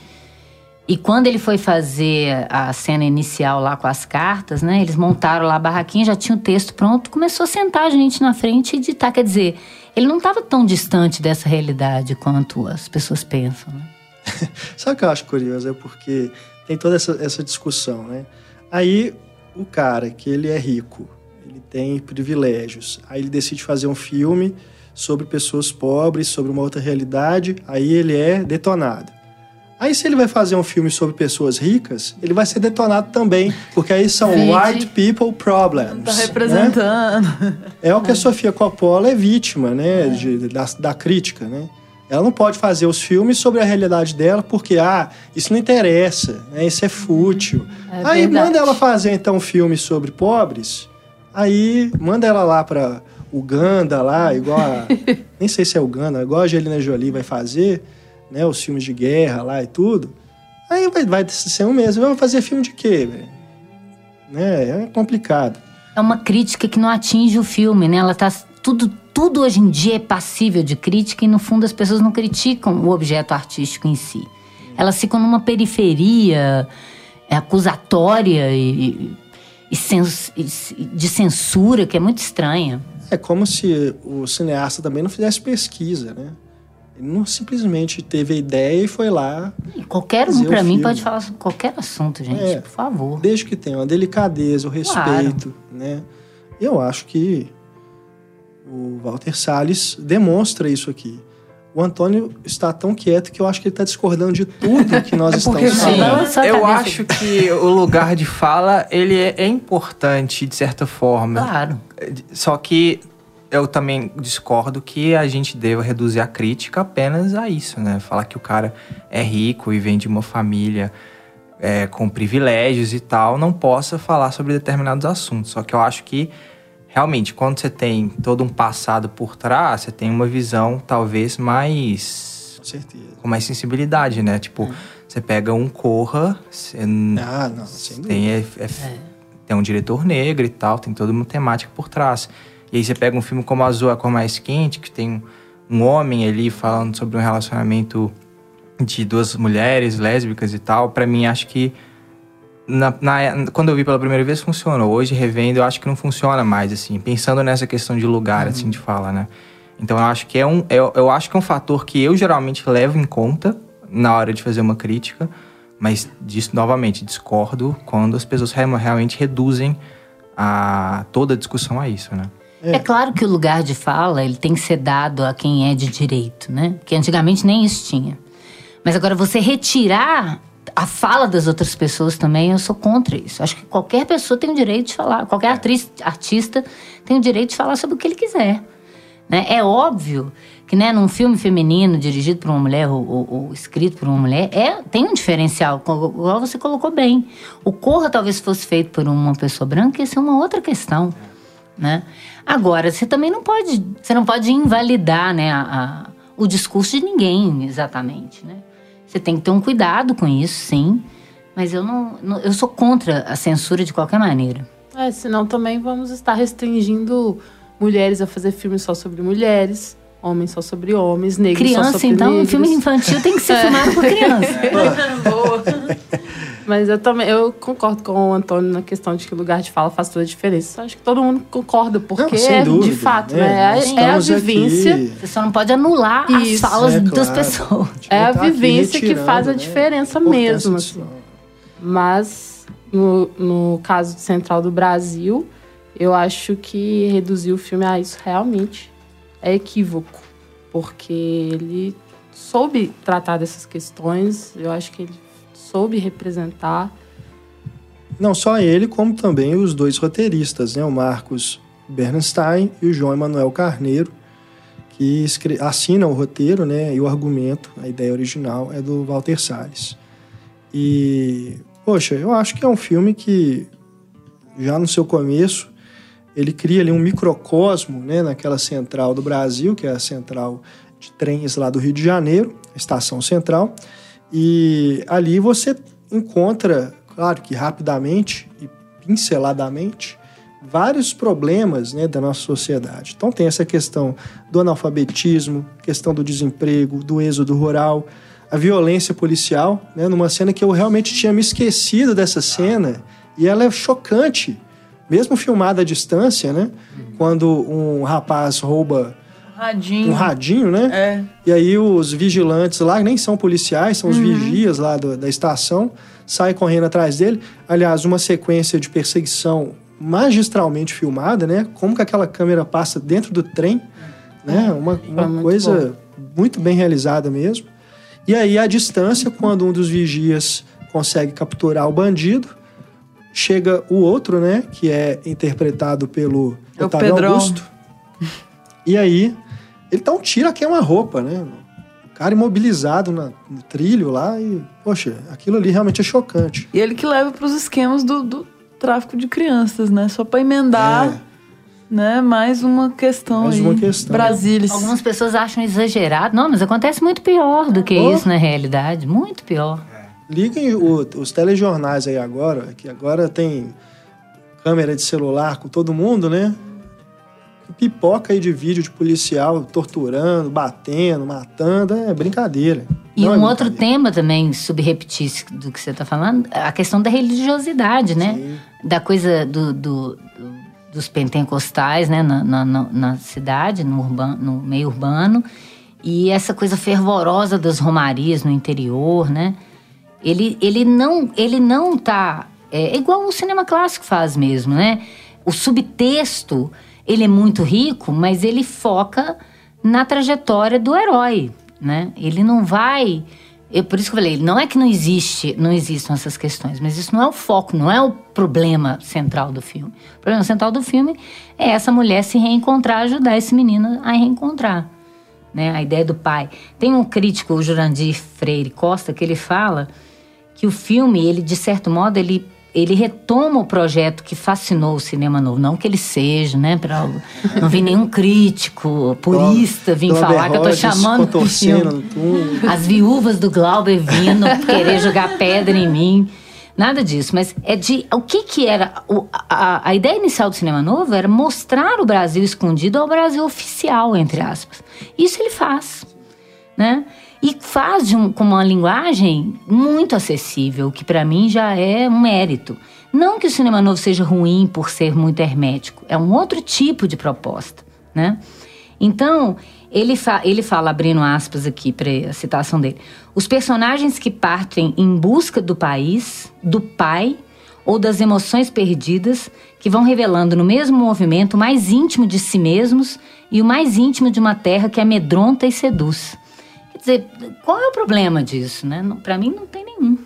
e quando ele foi fazer a cena inicial lá com as cartas, né? Eles montaram lá a barraquinha, já tinha o texto pronto, começou a sentar a gente na frente e ditar. Quer dizer, ele não estava tão distante dessa realidade quanto as pessoas pensam, né? (laughs) Sabe o que eu acho curioso? É porque tem toda essa, essa discussão, né? Aí o cara, que ele é rico, ele tem privilégios, aí ele decide fazer um filme sobre pessoas pobres, sobre uma outra realidade, aí ele é detonado. Aí, se ele vai fazer um filme sobre pessoas ricas, ele vai ser detonado também, porque aí são Vide. white people problems. Tá representando. Né? É o que a Sofia Coppola é vítima, né, é. De, da, da crítica, né? Ela não pode fazer os filmes sobre a realidade dela porque, ah, isso não interessa, né? isso é fútil. É aí verdade. manda ela fazer, então, um filme sobre pobres, aí manda ela lá para Uganda, lá, igual a... (laughs) nem sei se é Uganda, igual a Angelina Jolie vai fazer né, os filmes de guerra lá e tudo, aí vai, vai ser um mês. Vai fazer filme de quê, velho? Né? É complicado. É uma crítica que não atinge o filme, né? Ela tá tudo tudo hoje em dia é passível de crítica e no fundo as pessoas não criticam o objeto artístico em si. Elas ficam numa periferia é, acusatória e, e, sens, de censura que é muito estranha. É como se o cineasta também não fizesse pesquisa, né? Não simplesmente teve a ideia e foi lá. Qualquer um, para mim, pode falar sobre qualquer assunto, gente, é, por favor. Desde que tenha uma delicadeza, o respeito, claro. né? Eu acho que o Walter Salles demonstra isso aqui. O Antônio está tão quieto que eu acho que ele está discordando de tudo que nós (laughs) é estamos falando. Sim, eu acho que o lugar de fala ele é, é importante de certa forma. Claro. Só que eu também discordo que a gente deva reduzir a crítica apenas a isso, né? Falar que o cara é rico e vem de uma família é, com privilégios e tal, não possa falar sobre determinados assuntos. Só que eu acho que, realmente, quando você tem todo um passado por trás, você tem uma visão talvez mais Com certeza. com mais sensibilidade, né? Tipo, você pega um Corra, você Ah, não, sem dúvida. tem, é- é- tem um diretor negro e tal, tem toda uma temática por trás. E aí você pega um filme como Azul, a cor mais quente, que tem um homem ali falando sobre um relacionamento de duas mulheres lésbicas e tal. Pra mim, acho que na- na- quando eu vi pela primeira vez funcionou. Hoje, revendo, eu acho que não funciona mais, assim. Pensando nessa questão de lugar, assim, de fala, né? Então, eu acho que é um... Eu, eu acho que é um fator que eu geralmente levo em conta na hora de fazer uma crítica. Mas, disso, novamente, discordo quando as pessoas real- realmente reduzem a, toda a discussão a isso, né? É. claro que o lugar de fala ele tem que ser dado a quem é de direito, né? Porque antigamente nem isso tinha. Mas agora você retirar a fala das outras pessoas também, eu sou contra isso. Acho que qualquer pessoa tem o direito de falar, qualquer atriz, artista tem o direito de falar sobre o que ele quiser. Né? É óbvio que né, num filme feminino dirigido por uma mulher ou, ou- ou escrito por uma mulher, é, tem um diferencial, igual você colocou bem. O Corra talvez fosse feito por uma pessoa branca, isso é uma outra questão. Né? Agora, você também não pode, você não pode invalidar né, a- a- o discurso de ninguém exatamente. Né? Você tem que ter um cuidado com isso, sim. Mas eu não, não- eu sou contra a censura de qualquer maneira. É, senão também vamos estar restringindo mulheres a fazer filmes só sobre mulheres, homens só sobre homens, negros só Criança, sobre então, um negros. filme infantil tem que ser (laughs) filmado por criança. (laughs) Boa. (laughs) Mas eu também eu concordo com o Antônio na questão de que o lugar de fala faz toda a diferença. Acho que todo mundo concorda, porque Não, é dúvida, de fato, né? né? É, é a vivência. aqui- Você só não pode anular as Isso, falas É, das claro. pessoas. É a vivência que faz a né, diferença importância mesmo, assim. Mas no, no caso de Central do Brasil, eu acho que reduzir o filme a isso realmente é equívoco. Porque ele soube tratar dessas questões, eu acho que ele soube representar. Não só ele, como também os dois roteiristas, né? o Marcos Bernstein e o João Emanuel Carneiro, que assinam o roteiro né? e o argumento, a ideia original, é do Walter Salles. E, poxa, eu acho que é um filme que, já no seu começo, ele cria ali um microcosmo né? naquela central do Brasil, que é a central de trens lá do Rio de Janeiro, a estação central, e ali você encontra, claro que rapidamente e pinceladamente, vários problemas né, da nossa sociedade. Então tem essa questão do analfabetismo, questão do desemprego, do êxodo rural, a violência policial, né, numa cena que eu realmente tinha me esquecido dessa cena e ela é chocante, mesmo filmada à distância, né? Quando um rapaz rouba Radinho. um radinho, né? É. E aí os vigilantes lá, que nem são policiais, são os vigias lá do- da estação, saem correndo atrás dele. Aliás, uma sequência de perseguição magistralmente filmada, né? Como que aquela câmera passa dentro do trem, né? Uma, uma muito coisa muito bem realizada mesmo. E aí, à distância, quando um dos vigias consegue capturar o bandido, chega o outro, né? Que é interpretado pelo É Otávio Pedrão. Augusto. (laughs) E aí, ele dá um tiro a queima-roupa, né? O cara imobilizado na- no trilho lá e, poxa, aquilo ali realmente é chocante. E ele que leva para os esquemas do, do tráfico de crianças, né? Só para emendar, É. né? Mais uma questão Mais aí. uma questão. Brasília. Algumas pessoas acham exagerado. Não, mas acontece muito pior do que Oh. isso na realidade. Muito pior. Liguem o- os telejornais aí agora, que agora tem câmera de celular com todo mundo, né? Pipoca aí de vídeo de policial torturando, batendo, matando, é brincadeira. E Não é um outro brincadeira. tema também subrepetício do que você está falando, a questão da religiosidade, né? Sim. Da coisa do, do- do- dos pentecostais, né? Na, na- na- cidade, no, urban, no meio urbano. E essa coisa fervorosa das romarias no interior, né? Ele, ele não ele não tá é, igual o cinema clássico faz mesmo, né? O subtexto ele é muito rico, mas ele foca na trajetória do herói, né? Ele não vai eu, por isso que eu falei, não é que não existe, não existam essas questões, mas isso não é o foco, não é o problema central do filme. O problema central do filme é essa mulher se reencontrar, ajudar esse menino a reencontrar né? A ideia do pai. Tem um crítico, o Jurandir Freire Costa, que ele fala que o filme, ele de certo modo, ele ele retoma o projeto que fascinou o cinema novo. Não que ele seja, né? Pra, não vi nenhum crítico, purista, vir falar que eu tô chamando contorcendo. As viúvas do Glauber vindo querer jogar pedra em mim. Nada disso, mas é de. O que que era. o- a, a ideia inicial do cinema novo era mostrar o Brasil escondido ao Brasil oficial, entre aspas. Isso ele faz, né? E faz um- com uma linguagem muito acessível, que para mim já é um mérito. Não que o cinema novo seja ruim por ser muito hermético, é um outro tipo de proposta, né? Então, ele, fa ele fala, abrindo aspas aqui para a citação dele: os personagens que partem em busca do país, do pai ou das emoções perdidas, que vão revelando no mesmo movimento o mais íntimo de si mesmos e o mais íntimo de uma terra que amedronta e seduz. Dizer, qual é o problema disso, né? Para mim não tem nenhum.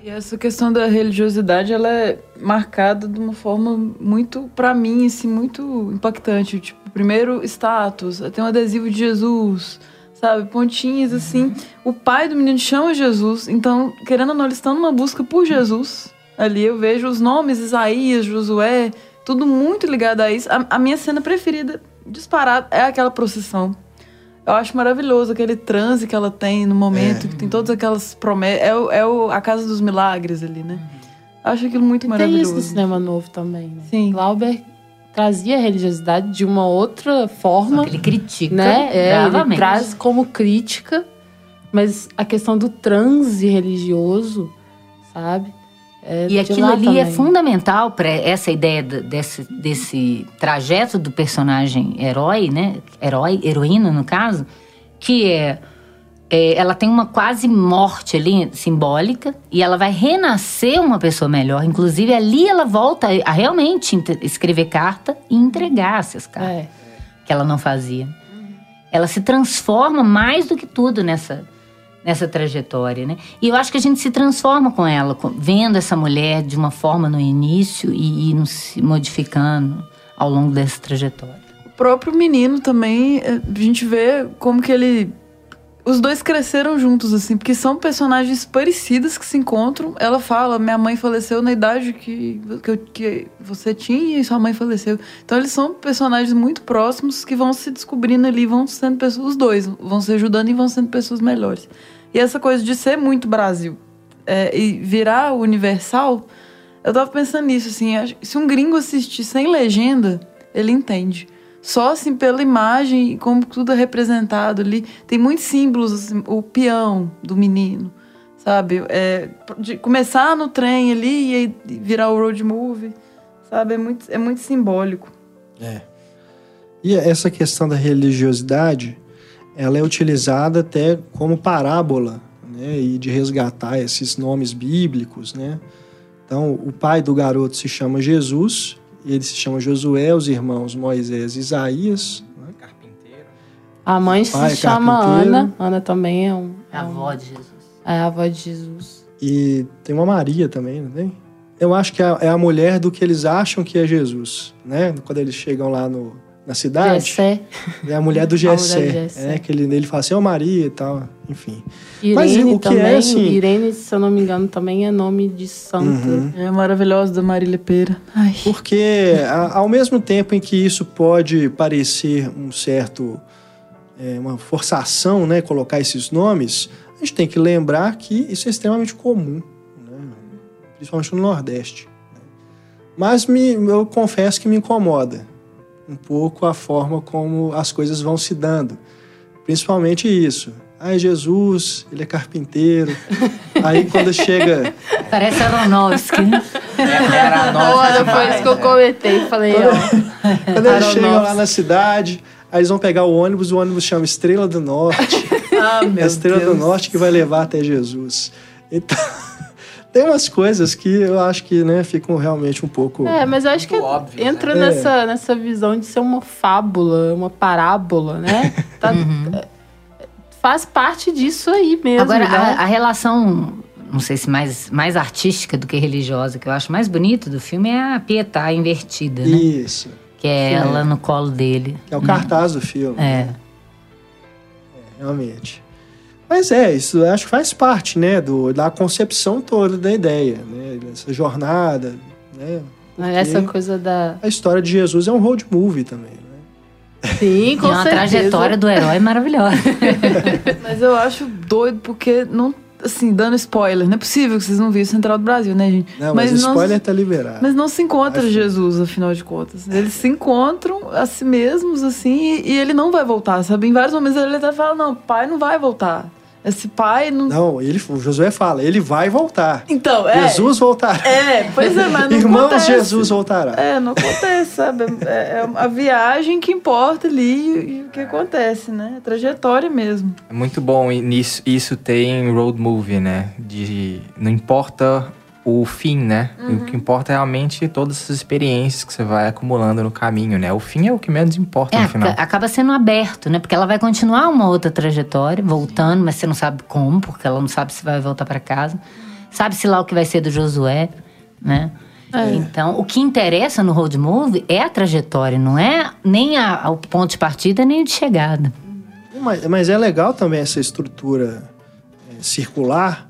E essa questão da religiosidade, ela é marcada de uma forma muito, pra mim, assim, muito impactante. Tipo, primeiro, status, tem um adesivo de Jesus, sabe? Pontinhas, assim. O pai do menino chama Jesus, então, querendo ou não, eles estão numa busca por Jesus. Ali eu vejo os nomes, Isaías, Josué, tudo muito ligado a isso. A, a minha cena preferida, disparada, é aquela procissão. Eu acho maravilhoso aquele transe que ela tem no momento, que tem todas aquelas promessas. É, o- é o- a Casa dos Milagres ali, né? Acho aquilo muito E tem isso maravilhoso. no cinema novo também, né? Sim. Glauber trazia a religiosidade de uma outra forma, Ele critica né? É, ele traz como crítica, mas a questão do transe religioso, sabe? É E aquilo ali é também. fundamental para essa ideia desse, desse trajeto do personagem herói, né? Herói, heroína, no caso, que é, é, ela tem uma quase morte ali simbólica e ela vai renascer uma pessoa melhor. Inclusive, ali ela volta a realmente escrever carta e entregar essas cartas É. que ela não fazia. Ela se transforma mais do que tudo nessa, nessa trajetória, né? E eu acho que a gente se transforma com ela, vendo essa mulher de uma forma no início e, e se modificando ao longo dessa trajetória. O próprio menino também, é, a gente vê como que ele. Os dois cresceram juntos, assim, porque são personagens parecidos que se encontram. Ela fala: minha mãe faleceu na idade que, que, eu- que você tinha e sua mãe faleceu. Então eles são personagens muito próximos que vão se descobrindo ali, vão sendo pessoas. Os dois vão se ajudando e vão sendo pessoas melhores. E essa coisa de ser muito Brasil é, e virar universal, eu tava pensando nisso, assim, se um gringo assistir sem legenda, ele entende. Só assim pela imagem e como tudo é representado ali. Tem muitos símbolos, assim, o peão do menino, sabe? É, de começar no trem ali e aí virar o road movie, sabe? É muito, é muito simbólico. E essa questão da religiosidade, ela é utilizada até como parábola, né? E de resgatar esses nomes bíblicos, né? Então, o pai do garoto se chama Jesus, ele se chama Josué, os irmãos Moisés e Isaías. né? Carpinteiro. A mãe se Pai, chama. Ana. Ana também é um. A é avó de Jesus. É a avó de Jesus. E tem uma Maria também, não tem? Eu acho que é a- é a mulher do que eles acham que é Jesus, né? Quando eles chegam lá no, na cidade. Jessé. É a mulher do (laughs) mulher do Gessé. É, que ele, ele fala assim, ô Maria e tal, enfim. Irene Mas o que é, também. assim- Irene, se eu não me engano, também é nome de santa. Uhum. É maravilhosa da Marília Pera. Ai. Porque a- ao mesmo tempo em que isso pode parecer um certo é, uma forçação, né, colocar esses nomes, a gente tem que lembrar que isso é extremamente comum, né, principalmente no Nordeste. né. Mas me, eu confesso que me incomoda um pouco a forma como as coisas vão se dando, principalmente isso. Ah, Jesus, ele é carpinteiro. (laughs) Aí quando chega Parece Aronofsky, né? Era a nova Olha, foi isso que eu né? comentei. Falei, ó. (laughs) Quando eles chegam lá na cidade, aí eles vão pegar o ônibus, o ônibus chama Estrela do Norte. (laughs) Ah, é a Estrela Deus. do Norte que vai levar até Jesus. Então, tem umas coisas que eu acho que né, ficam realmente um pouco. É, mas eu acho que óbvio, entra né? nessa, nessa visão de ser uma fábula, uma parábola, né? (laughs) Tá- é, Faz parte disso aí mesmo. Agora, né? a, a relação, não sei se mais, mais artística do que religiosa, que eu acho mais bonito do filme é a Pietá invertida, né? Isso. Que é Sim. ela no colo dele. Que é o cartaz do filme. É. realmente. Mas é, isso eu acho que faz parte, né, do, da concepção toda da ideia, né, dessa jornada, né. Essa porque coisa da. A história de Jesus é um road movie também, né. Sim, com e uma certeza. trajetória do herói maravilhosa. (laughs) Mas eu acho doido porque não. Assim, dando spoiler, não é possível que vocês não viram Central do Brasil, né, gente? Não, mas, o spoiler tá liberado. Mas não se encontra Acho- Jesus, afinal de contas. Eles se encontram a si mesmos, assim, e, e ele não vai voltar, sabe? Em vários momentos ele até fala: não, pai não vai voltar. Esse pai não. Não, ele, o Josué fala, ele vai voltar. Então, é. Jesus voltará. É, pois é, mas não (laughs) Irmãos, acontece. Jesus voltará. É, não acontece, sabe? É, é a viagem que importa ali e, e o que acontece, né? A trajetória mesmo. É muito bom e nisso, isso tem road movie, né? De não importa o fim, né? O que importa é realmente todas essas experiências que você vai acumulando no caminho, né? O fim é o que menos importa É, no final. aca- acaba sendo aberto, né? Porque ela vai continuar uma outra trajetória, voltando, mas você não sabe como, porque ela não sabe se vai voltar para casa. Sabe-se lá o que vai ser do Josué, né? Então, o que interessa no road movie é a trajetória, não é nem a- o ponto de partida, nem o de chegada. Mas, mas é legal também essa estrutura é, circular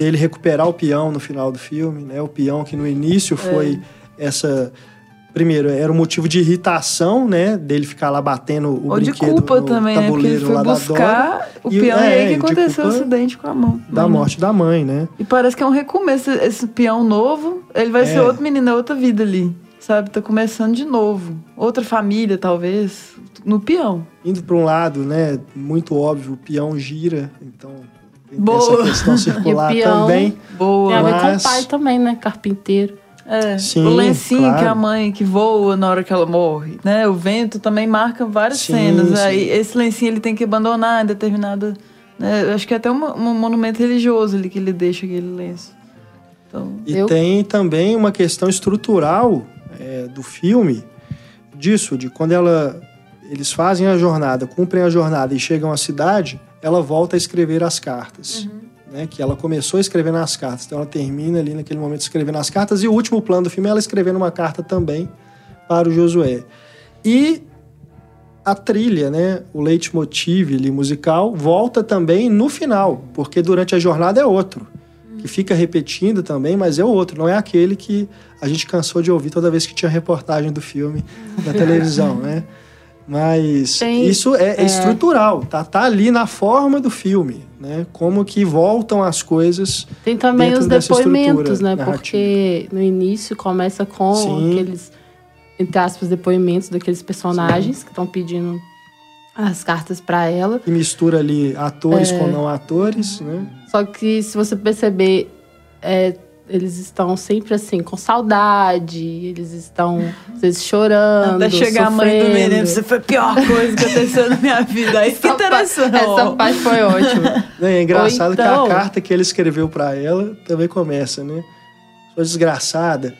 dele recuperar o peão no final do filme, né? O peão que no início foi essa primeiro era um motivo de irritação, né? Dele ficar lá batendo o Ou de brinquedo culpa no também, né? Porque ele tabuleiro foi lá da buscar o E- peão e é, aí que de aconteceu o culpa acidente com a mão. da Mas, morte da mãe, né? E parece que é um recomeço. Esse peão novo, ele vai É. ser outro menino, é outra vida ali. Sabe? Tá começando de novo. Outra família, talvez. No peão. Indo para um lado, né? Muito óbvio, o peão gira, então Boa. essa questão (laughs) circular também. Tem a Boa. ver com Mas- o pai também, né? Carpinteiro. É. Sim, o lencinho claro. que a mãe que voa na hora que ela morre, né? O vento também marca várias Sim, cenas. sim. Aí esse lencinho ele tem que abandonar em determinada. Né? Acho que é até um, um monumento religioso ali que ele deixa aquele lenço. Então, E Eu- tem também uma questão estrutural é, do filme disso, de quando ela eles fazem a jornada, cumprem a jornada e chegam à cidade, ela volta a escrever as cartas. Né, que ela começou a escrever nas cartas, então ela termina ali naquele momento escrevendo as cartas, e o último plano do filme é ela escrevendo uma carta também para o Josué. E a trilha, né, o leitmotiv ali, musical, volta também no final, porque durante a jornada é outro que fica repetindo também, mas é o outro, não é aquele que a gente cansou de ouvir toda vez que tinha reportagem do filme na (laughs) televisão, né? Mas Tem- isso é, é. estrutural, tá, tá ali na forma do filme, né? Como que voltam as coisas. Tem também os depoimentos, né? narrativa. Porque no início começa com Sim. aqueles, entre aspas, depoimentos daqueles personagens que estão pedindo as cartas para ela. que mistura ali atores É. com não atores, né? Só que se você perceber, é, eles estão sempre assim, com saudade, eles estão às vezes chorando. até chegar a mãe do menino, você foi a pior coisa que aconteceu na minha vida. Essa pa- interessante. Essa parte foi ótima. É engraçado então- que a carta que ele escreveu para ela também começa, né? Sua desgraçada.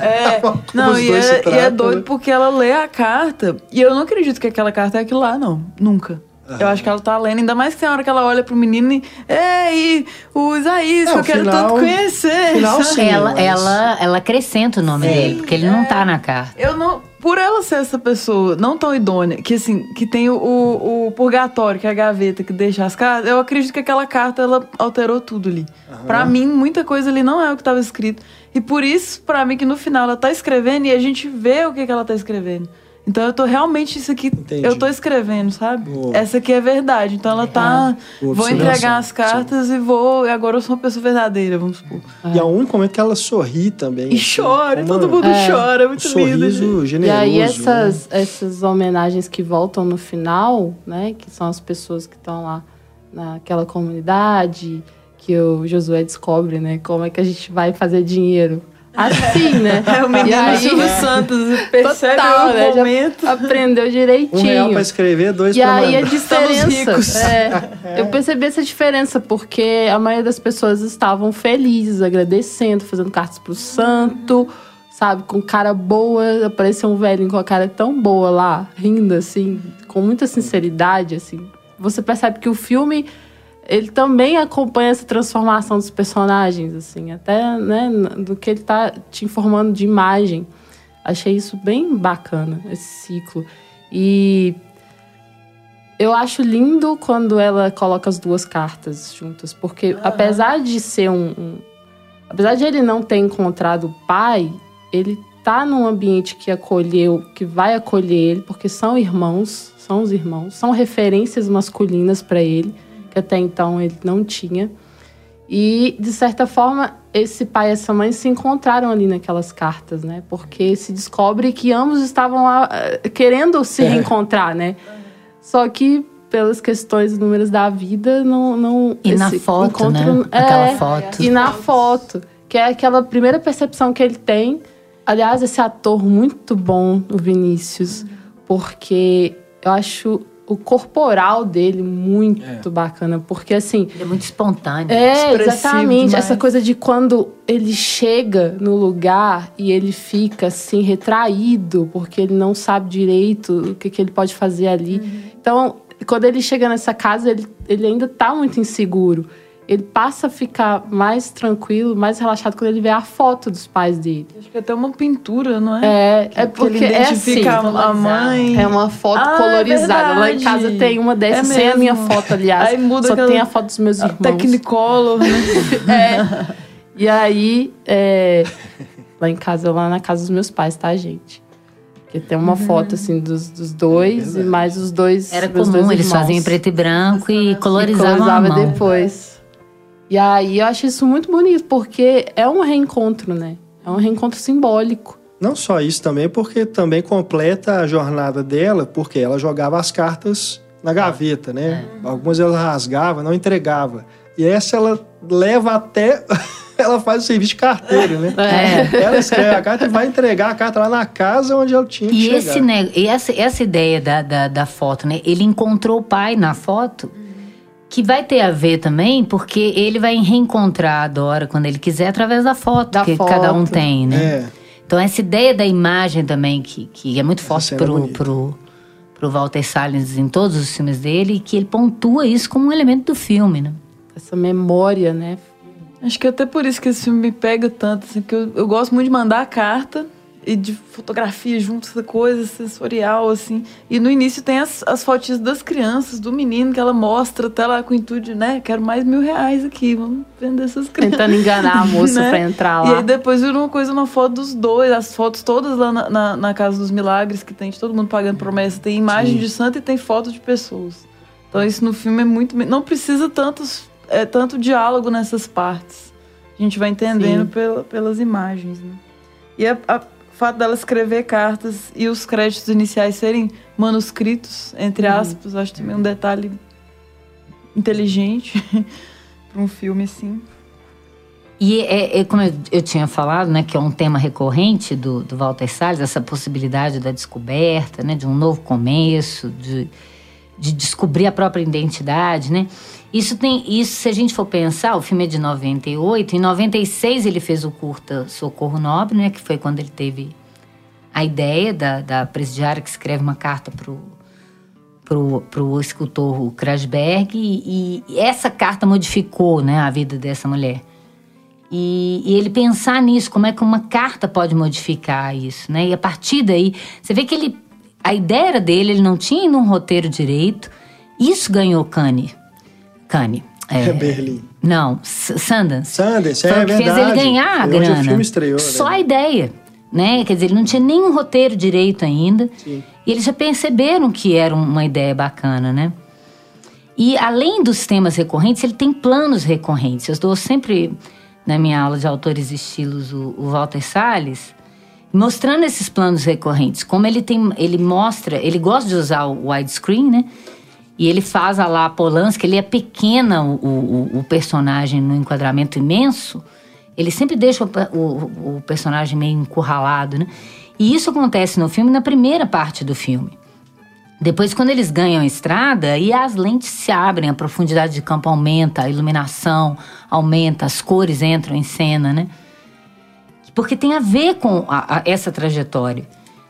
É, (laughs) Como não, os e é, e é doido né? porque ela lê a carta e eu não acredito que aquela carta é aquilo lá, não. Nunca. Eu acho que ela tá lendo, ainda mais que tem hora que ela olha pro menino e. Ei, o Isaías, É, que eu o quero final- tanto conhecer. final, sim. ela, mas- ela, ela acrescenta o nome É. dele, porque ele não tá na carta. Eu não. Por ela ser essa pessoa não tão idônea, que assim, que tem o, o, o purgatório, que é a gaveta que deixa as cartas, eu acredito que aquela carta ela alterou tudo ali. Pra mim, muita coisa ali não é o que tava escrito. E por isso, pra mim, que no final ela tá escrevendo e a gente vê o que, que ela tá escrevendo. Então eu tô realmente isso aqui, Entendi. eu tô escrevendo, sabe? Boa. Essa aqui é verdade. Então ela tá. Boa vou entregar as cartas e vou. E agora eu sou uma pessoa verdadeira, vamos supor. E é o único momento que ela sorri também. E assim, chora, e todo uma- mundo É. chora, é um muito lindo. gente. sorriso E generoso. aí né? essas, essas homenagens que voltam no final, né? Que são as pessoas que estão lá naquela comunidade, que o Josué descobre, né? Como é que a gente vai fazer dinheiro. Assim, né? (laughs) É o menino E aí- Silvio Santos, percebe Total, o né? Já momento. Aprendeu Um real direitinho. pra escrever, dois E pra aí a mandar. diferença. ricos. é, eu percebi essa diferença, porque a maioria das pessoas estavam felizes, agradecendo, fazendo cartas pro santo, sabe? Com cara boa. Apareceu um velhinho com a cara tão boa lá, rindo, assim, com muita sinceridade, assim. Você percebe que o filme. Ele também acompanha essa transformação dos personagens, assim, até né, do que ele tá te informando de imagem. Achei isso bem bacana, esse ciclo. E Eu acho lindo quando ela coloca as duas cartas juntas, porque uhum. apesar de ser um, um, Apesar de ele não ter encontrado o pai, ele tá num ambiente que acolheu, que vai acolher ele, porque são irmãos, são os irmãos, são referências masculinas para ele, que até então ele não tinha. E, de certa forma, esse pai e essa mãe se encontraram ali naquelas cartas, né? Porque se descobre que ambos estavam lá, eh, querendo se é. reencontrar, né? Só que pelas questões números da vida, não. não e na foto, encontro, né? É, Aquela foto. E na foto, que é aquela primeira percepção que ele tem. Aliás, esse ator muito bom, o Vinícius, porque eu acho o corporal dele muito é. bacana, porque assim. Ele é muito espontâneo. É, exatamente. Demais. Essa coisa de quando ele chega no lugar e ele fica assim, retraído, porque ele não sabe direito o que, que ele pode fazer ali. Uhum. Então, quando ele chega nessa casa, ele, ele ainda tá muito inseguro ele passa a ficar mais tranquilo, mais relaxado quando ele vê a foto dos pais dele. Acho que é até uma pintura, não é? É, que, é porque é assim, a mãe. É uma foto ah, é colorizada. É Lá em casa tem uma dessas é sem a minha foto, aliás. Aí muda Só tem a foto dos meus irmãos. Technicolor, né? (laughs) é. E aí, é... lá em casa, lá na casa dos meus pais, tá, gente? Que tem uma uhum. foto assim dos, dos dois é e mais os dois. Era comum, dois eles faziam em preto e branco e colorizavam. E colorizava depois. E aí eu acho isso muito bonito, porque é um reencontro, né? É um reencontro simbólico. Não só isso também, porque também completa a jornada dela, porque ela jogava as cartas na gaveta, né? É. Algumas ela rasgava, não entregava. E essa ela leva até. (laughs) ela faz o serviço de carteiro, né? (laughs) É. Ela escreve a carta e vai entregar a carta lá na casa onde ela tinha que e chegar. Esse, né, e essa, essa ideia da, da, da foto, né? Ele encontrou o pai na foto que vai ter a ver também, porque ele vai reencontrar a Dora quando ele quiser através da foto da que foto. cada um tem, né? É. Então essa ideia da imagem também, que, que é muito forte pro, é pro, pro Walter Salles em todos os filmes dele, e que ele pontua isso como um elemento do filme, né? Essa memória, né? Acho que é até por isso que esse filme me pega tanto, assim, porque eu, eu gosto muito de mandar a carta e de fotografia junto, essa coisa sensorial, assim. E no início tem as, as fotinhas das crianças, do menino, que ela mostra até lá com o intuito de, né, quero mais mil reais aqui, vamos vender essas crianças. Tentando enganar a moça (laughs) né? pra entrar lá. E aí depois vira uma coisa, uma foto dos dois, as fotos todas lá na, na, na Casa dos Milagres, que tem de todo mundo pagando promessa, tem imagem Sim. de santo e tem foto de pessoas. Então isso no filme é muito... Não precisa tantos, é, tanto diálogo nessas partes. A gente vai entendendo pela, pelas imagens, né? E a, a fato dela escrever cartas e os créditos iniciais serem manuscritos, entre uhum. aspas, acho também um detalhe inteligente (laughs) para um filme assim. E é, é, como eu, eu, tinha falado, né, que é um tema recorrente do, do Walter Salles, essa possibilidade da descoberta, né, de um novo começo, de, de descobrir a própria identidade, né? Isso tem, isso se a gente for pensar, o filme é de 98, em 96 ele fez o curta Socorro Nobre, né, que foi quando ele teve a ideia da, da presidiária que escreve uma carta pro pro, pro escultor Krasberg e, e essa carta modificou, né, a vida dessa mulher. E, e, ele pensar nisso, como é que uma carta pode modificar isso, né? E a partir daí, você vê que ele a ideia era dele, ele não tinha um roteiro direito. Isso ganhou Cane. Cane. É, Berlim. Não, Sundance. Sundance, é, Foi é verdade. fez ele ganhar a grana. O filme estreou, Só né? a ideia. Né? Quer dizer, ele não tinha nenhum roteiro direito ainda. Sim. E eles já perceberam que era uma ideia bacana, né? E além dos temas recorrentes, ele tem planos recorrentes. Eu dou sempre na minha aula de autores e estilos o, o Walter Salles, mostrando esses planos recorrentes. Como ele tem, ele mostra, ele gosta de usar o widescreen, né? E ele faz a lá Polanski, ele é pequena o, o, o, personagem no enquadramento imenso. Ele sempre deixa o, o, o personagem meio encurralado, né? E isso acontece no filme na primeira parte do filme. Depois, quando eles ganham a estrada, e as lentes se abrem, a profundidade de campo aumenta, a iluminação aumenta, as cores entram em cena, né? Porque tem a ver com a, a, essa trajetória.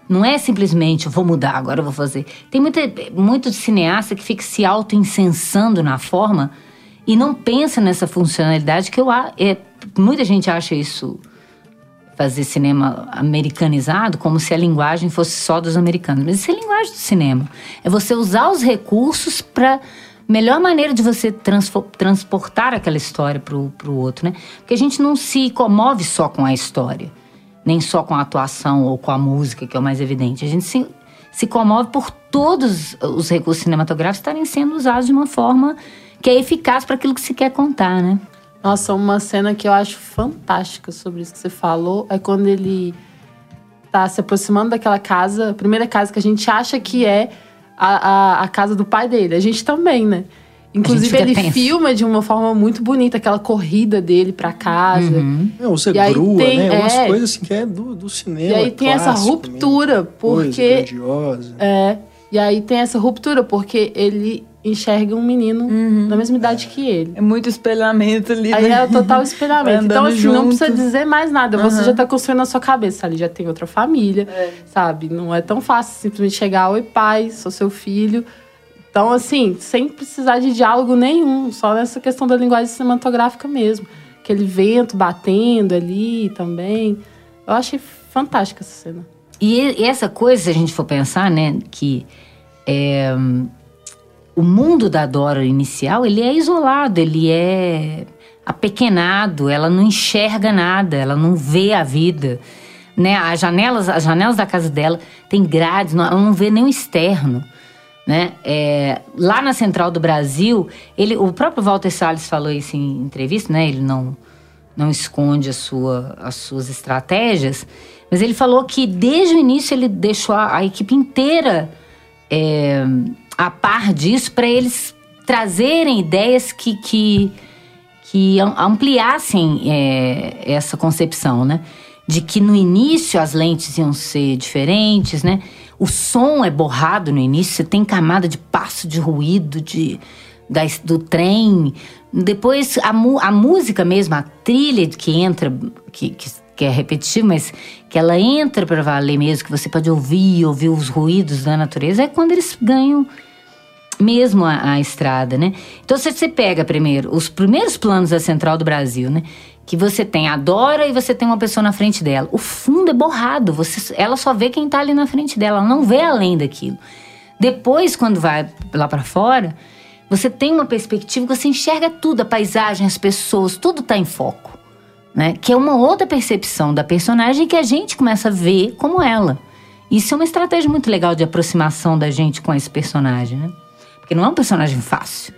Não é simplesmente vou mudar, agora vou fazer. Tem muita, muito cineasta que fica se auto-incensando na forma e não pensa nessa funcionalidade que eu é, muita gente acha isso fazer cinema americanizado como se a linguagem fosse só dos americanos. Mas isso é linguagem arte do cinema. É você usar os recursos para melhor maneira de você transportar aquela história para o outro, né? Porque a gente não se comove só com a história, nem só com a atuação ou com a música, que é o mais evidente. A gente se, se comove por todos os recursos cinematográficos estarem sendo usados de uma forma que é eficaz para aquilo que se quer contar, né? Nossa, uma cena que eu acho fantástica sobre isso que você falou é quando ele tá se aproximando daquela casa, a primeira casa que a gente acha que é a, a, a casa do pai dele. A gente também, né? Inclusive, ele tenso. filma de uma forma muito bonita aquela corrida dele pra casa. Uhum. Usa e grua, tem, né? Umas é, coisas assim que é do, do cinema. E aí tem essa ruptura, mesmo. porque. Coisa grandiosa. É. E aí tem essa ruptura, porque ele enxerga um menino uhum. da mesma idade que ele. É muito espelhamento ali. Aí né? é total espelhamento. (laughs) então, assim, junto. não precisa dizer mais nada. Uhum. Você já tá construindo na sua cabeça. Ali já tem outra família, é. sabe? Não é tão fácil simplesmente chegar, oi pai, sou seu filho. Então, assim, sem precisar de diálogo nenhum, só nessa questão da linguagem cinematográfica mesmo. Aquele vento batendo ali também. Eu achei fantástica essa cena. E essa coisa, se a gente for pensar, né, que é, o mundo da Dora inicial, ele é isolado, ele é apequenado, ela não enxerga nada, ela não vê a vida. Né? As, janelas, as janelas da casa dela tem grades, ela não vê nem o externo. Né? É, lá na Central do Brasil, ele, o próprio Walter Salles falou isso em entrevista, né? ele não, não esconde sua, as suas estratégias, mas ele falou que desde o início ele deixou a, a equipe inteira é, a par disso para eles trazerem ideias que, que, que ampliassem é, essa concepção, né? De que no início as lentes iam ser diferentes, né? O som é borrado no início, você tem camada de passo de ruído, de, da, do trem. Depois a, a música mesmo, a trilha que entra, que, que, que é repetitivo, mas que ela entra para valer mesmo, que você pode ouvir, ouvir os ruídos da natureza, é quando eles ganham mesmo a, a, estrada, né? Então se você pega primeiro os primeiros planos da Central do Brasil, né? Que você tem a Dora e você tem uma pessoa na frente dela. O fundo é borrado, você, ela só vê quem tá ali na frente dela, ela não vê além daquilo. Depois, quando vai lá para fora, você tem uma perspectiva que você enxerga tudo, a paisagem, as pessoas, tudo tá em foco, né? Que é uma outra percepção da personagem que a gente começa a ver como ela. Isso é uma estratégia muito legal de aproximação da gente com esse personagem, né? Porque não é um personagem fácil.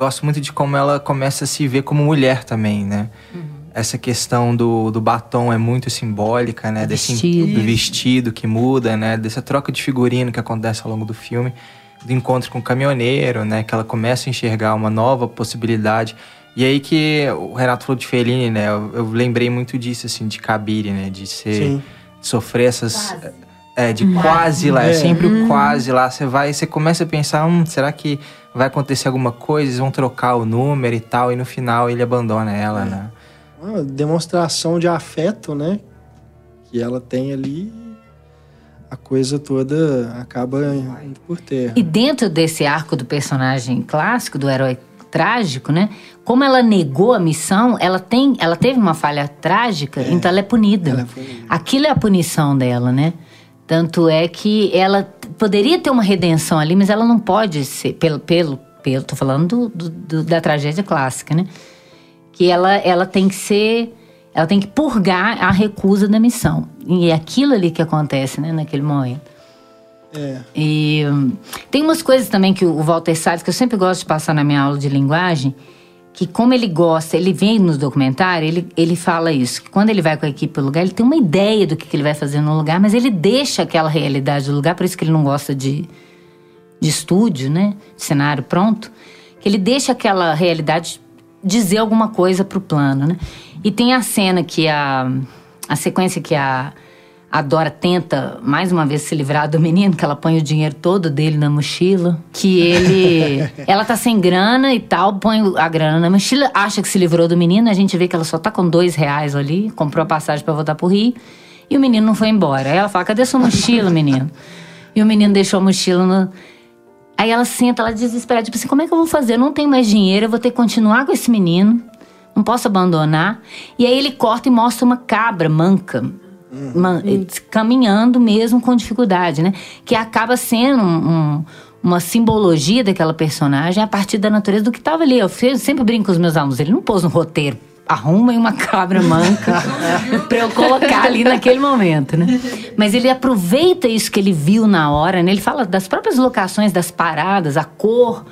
Gosto muito de como ela começa a se ver como mulher também, né? Uhum. Essa questão do, do batom é muito simbólica, né? Desse vestido. do vestido que muda, né? Dessa troca de figurino que acontece ao longo do filme. Do encontro com o caminhoneiro, né? Que ela começa a enxergar uma nova possibilidade. E aí que o Renato falou de Fellini, né? Eu, eu lembrei muito disso, assim, de Kabiri, né? De ser... Sim. Sofrer essas... Quase é, de quase lá, é, é sempre o quase lá. Você vai, você começa a pensar, hum, será que vai acontecer alguma coisa? Eles vão trocar o número e tal, e no final ele abandona ela, é. né? Uma demonstração de afeto, né? Que ela tem ali, a coisa toda acaba indo por terra. E dentro desse arco do personagem clássico, do herói trágico, né? Como ela negou a missão, ela tem, ela teve uma falha trágica, é. então ela é punida. Ela é punida. Aquilo é a punição dela, né? Tanto é que ela poderia ter uma redenção ali, mas ela não pode ser, pelo, pelo, pelo tô falando do, do, da tragédia clássica, né? Que ela, ela tem que ser, ela tem que purgar a recusa da missão. E é aquilo ali que acontece, né, naquele momento. É. E hum, tem umas coisas também que o Walter Salles, que eu sempre gosto de passar na minha aula de linguagem, que como ele gosta, ele vem no documentário, ele, ele fala isso, que quando ele vai com a equipe pro lugar, ele tem uma ideia do que, que ele vai fazer no lugar, mas ele deixa aquela realidade do lugar, por isso que ele não gosta de, de estúdio, né? De cenário pronto, que ele deixa aquela realidade dizer alguma coisa pro plano, né? E tem a cena que a... a sequência que a a Dora tenta mais uma vez se livrar do menino, que ela põe o dinheiro todo dele na mochila. Que ele. (laughs) ela tá sem grana e tal, põe a grana na mochila, acha que se livrou do menino. A gente vê que ela só tá com dois reais ali, comprou a passagem para voltar pro Rio. E o menino não foi embora. Aí ela fala: cadê sua mochila, menino? E o menino deixou a mochila no. Aí ela senta, ela desesperada, tipo assim: como é que eu vou fazer? Eu não tenho mais dinheiro, eu vou ter que continuar com esse menino. Não posso abandonar. E aí ele corta e mostra uma cabra manca uma- caminhando mesmo com dificuldade, né? Que acaba sendo um- um- uma simbologia daquela personagem a partir da natureza do que estava ali. Eu sempre brinco com os meus alunos, ele não pôs no roteiro. Arruma uma cabra manca (laughs) pra eu colocar ali naquele momento, né? Mas ele aproveita isso que ele viu na hora, né? Ele fala das próprias locações, das paradas, a cor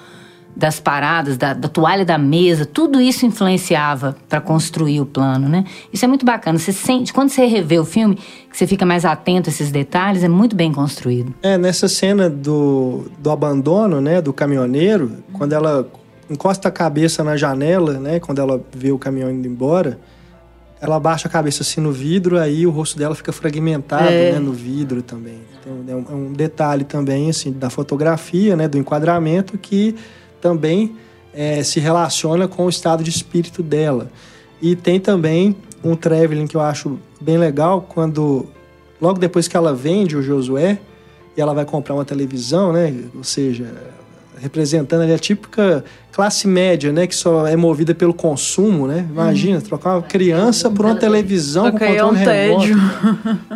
das paradas, da, da toalha da mesa, tudo isso influenciava para construir o plano, né? Isso é muito bacana. Você sente, quando você revê o filme, que você fica mais atento a esses detalhes, é muito bem construído. É, nessa cena do, do abandono, né, do caminhoneiro, quando ela encosta a cabeça na janela, né, quando ela vê o caminhão indo embora, ela abaixa a cabeça assim no vidro, aí o rosto dela fica fragmentado, É. né, no vidro também. Um- é um, é um detalhe também, assim, da fotografia, né, do enquadramento, que também é, se relaciona com o estado de espírito dela. E tem também um traveling que eu acho bem legal, quando logo depois que ela vende o Josué e ela vai comprar uma televisão, né? Ou seja, representando ali a típica classe média, né? Que só é movida pelo consumo, né? Imagina, trocar uma criança por uma televisão com que aí é um controle remoto. tédio.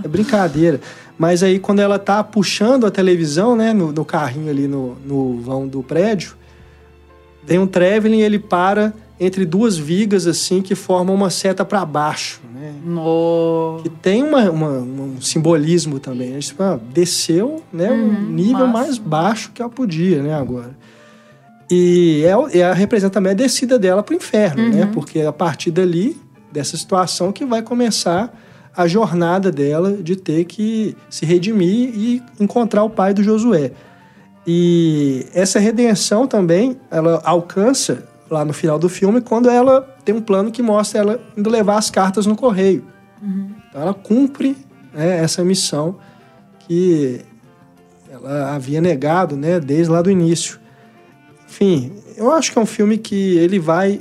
É brincadeira. Mas aí, quando ela tá puxando a televisão, né, no, no carrinho ali no, no vão do prédio, vem um traveling ele para entre duas vigas, assim, que formam uma seta para baixo, né? No... Que tem uma, uma- um simbolismo também. né? Tipo, ah, desceu né, um nível massa. mais baixo que ela podia, né, agora. E é, o- é a, representa também a descida dela pro inferno, né? Porque é a partir dali, dessa situação, que vai começar a jornada dela de ter que se redimir e encontrar o pai do Josué. E essa redenção também, ela alcança lá no final do filme, quando ela tem um plano que mostra ela indo levar as cartas no correio. Então ela cumpre né, essa missão que ela havia negado né, desde lá do início. Enfim, eu acho que é um filme que ele vai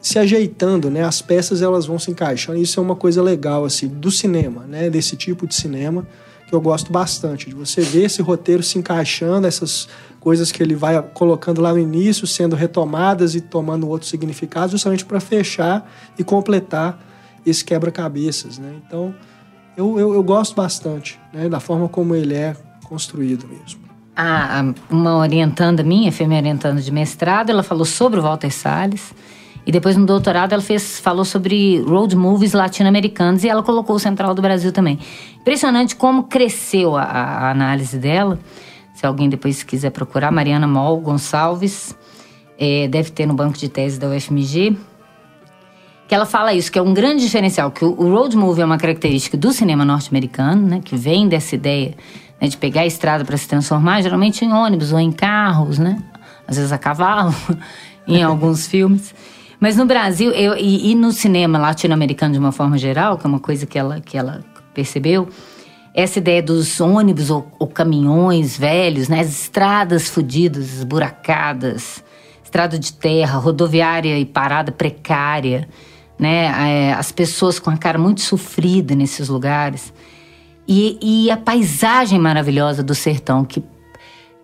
se ajeitando, né? As peças elas vão se encaixando. Isso é uma coisa legal assim do cinema, né? Desse tipo de cinema que eu gosto bastante de você ver esse roteiro se encaixando, essas coisas que ele vai colocando lá no início sendo retomadas e tomando outros significados, justamente para fechar e completar esse quebra-cabeças, né? Então eu, eu, eu gosto bastante, né? Da forma como ele é construído mesmo. A, a- uma orientanda minha, foi minha orientanda de mestrado, ela falou sobre o Walter Salles. E depois no doutorado ela fez, falou sobre road movies latino-americanos e ela colocou o Central do Brasil também. Impressionante como cresceu a, a análise dela. Se alguém depois quiser procurar, Mariana Mol Gonçalves, eh, deve ter no banco de tese da UFMG. Que ela fala isso, que é um grande diferencial, que o, o road movie é uma característica do cinema norte-americano, né? Que vem dessa ideia né, de pegar a estrada para se transformar, geralmente em ônibus ou em carros, né? Às vezes a cavalo, (laughs) em alguns filmes. Mas no Brasil eu, e, e no cinema latino-americano de uma forma geral, que é uma coisa que ela, que ela percebeu, essa ideia dos ônibus ou, ou caminhões velhos, né? As estradas fodidas, esburacadas, estrada de terra, rodoviária e parada precária, né? É, as pessoas com a cara muito sofrida nesses lugares. E, e a paisagem maravilhosa do sertão, que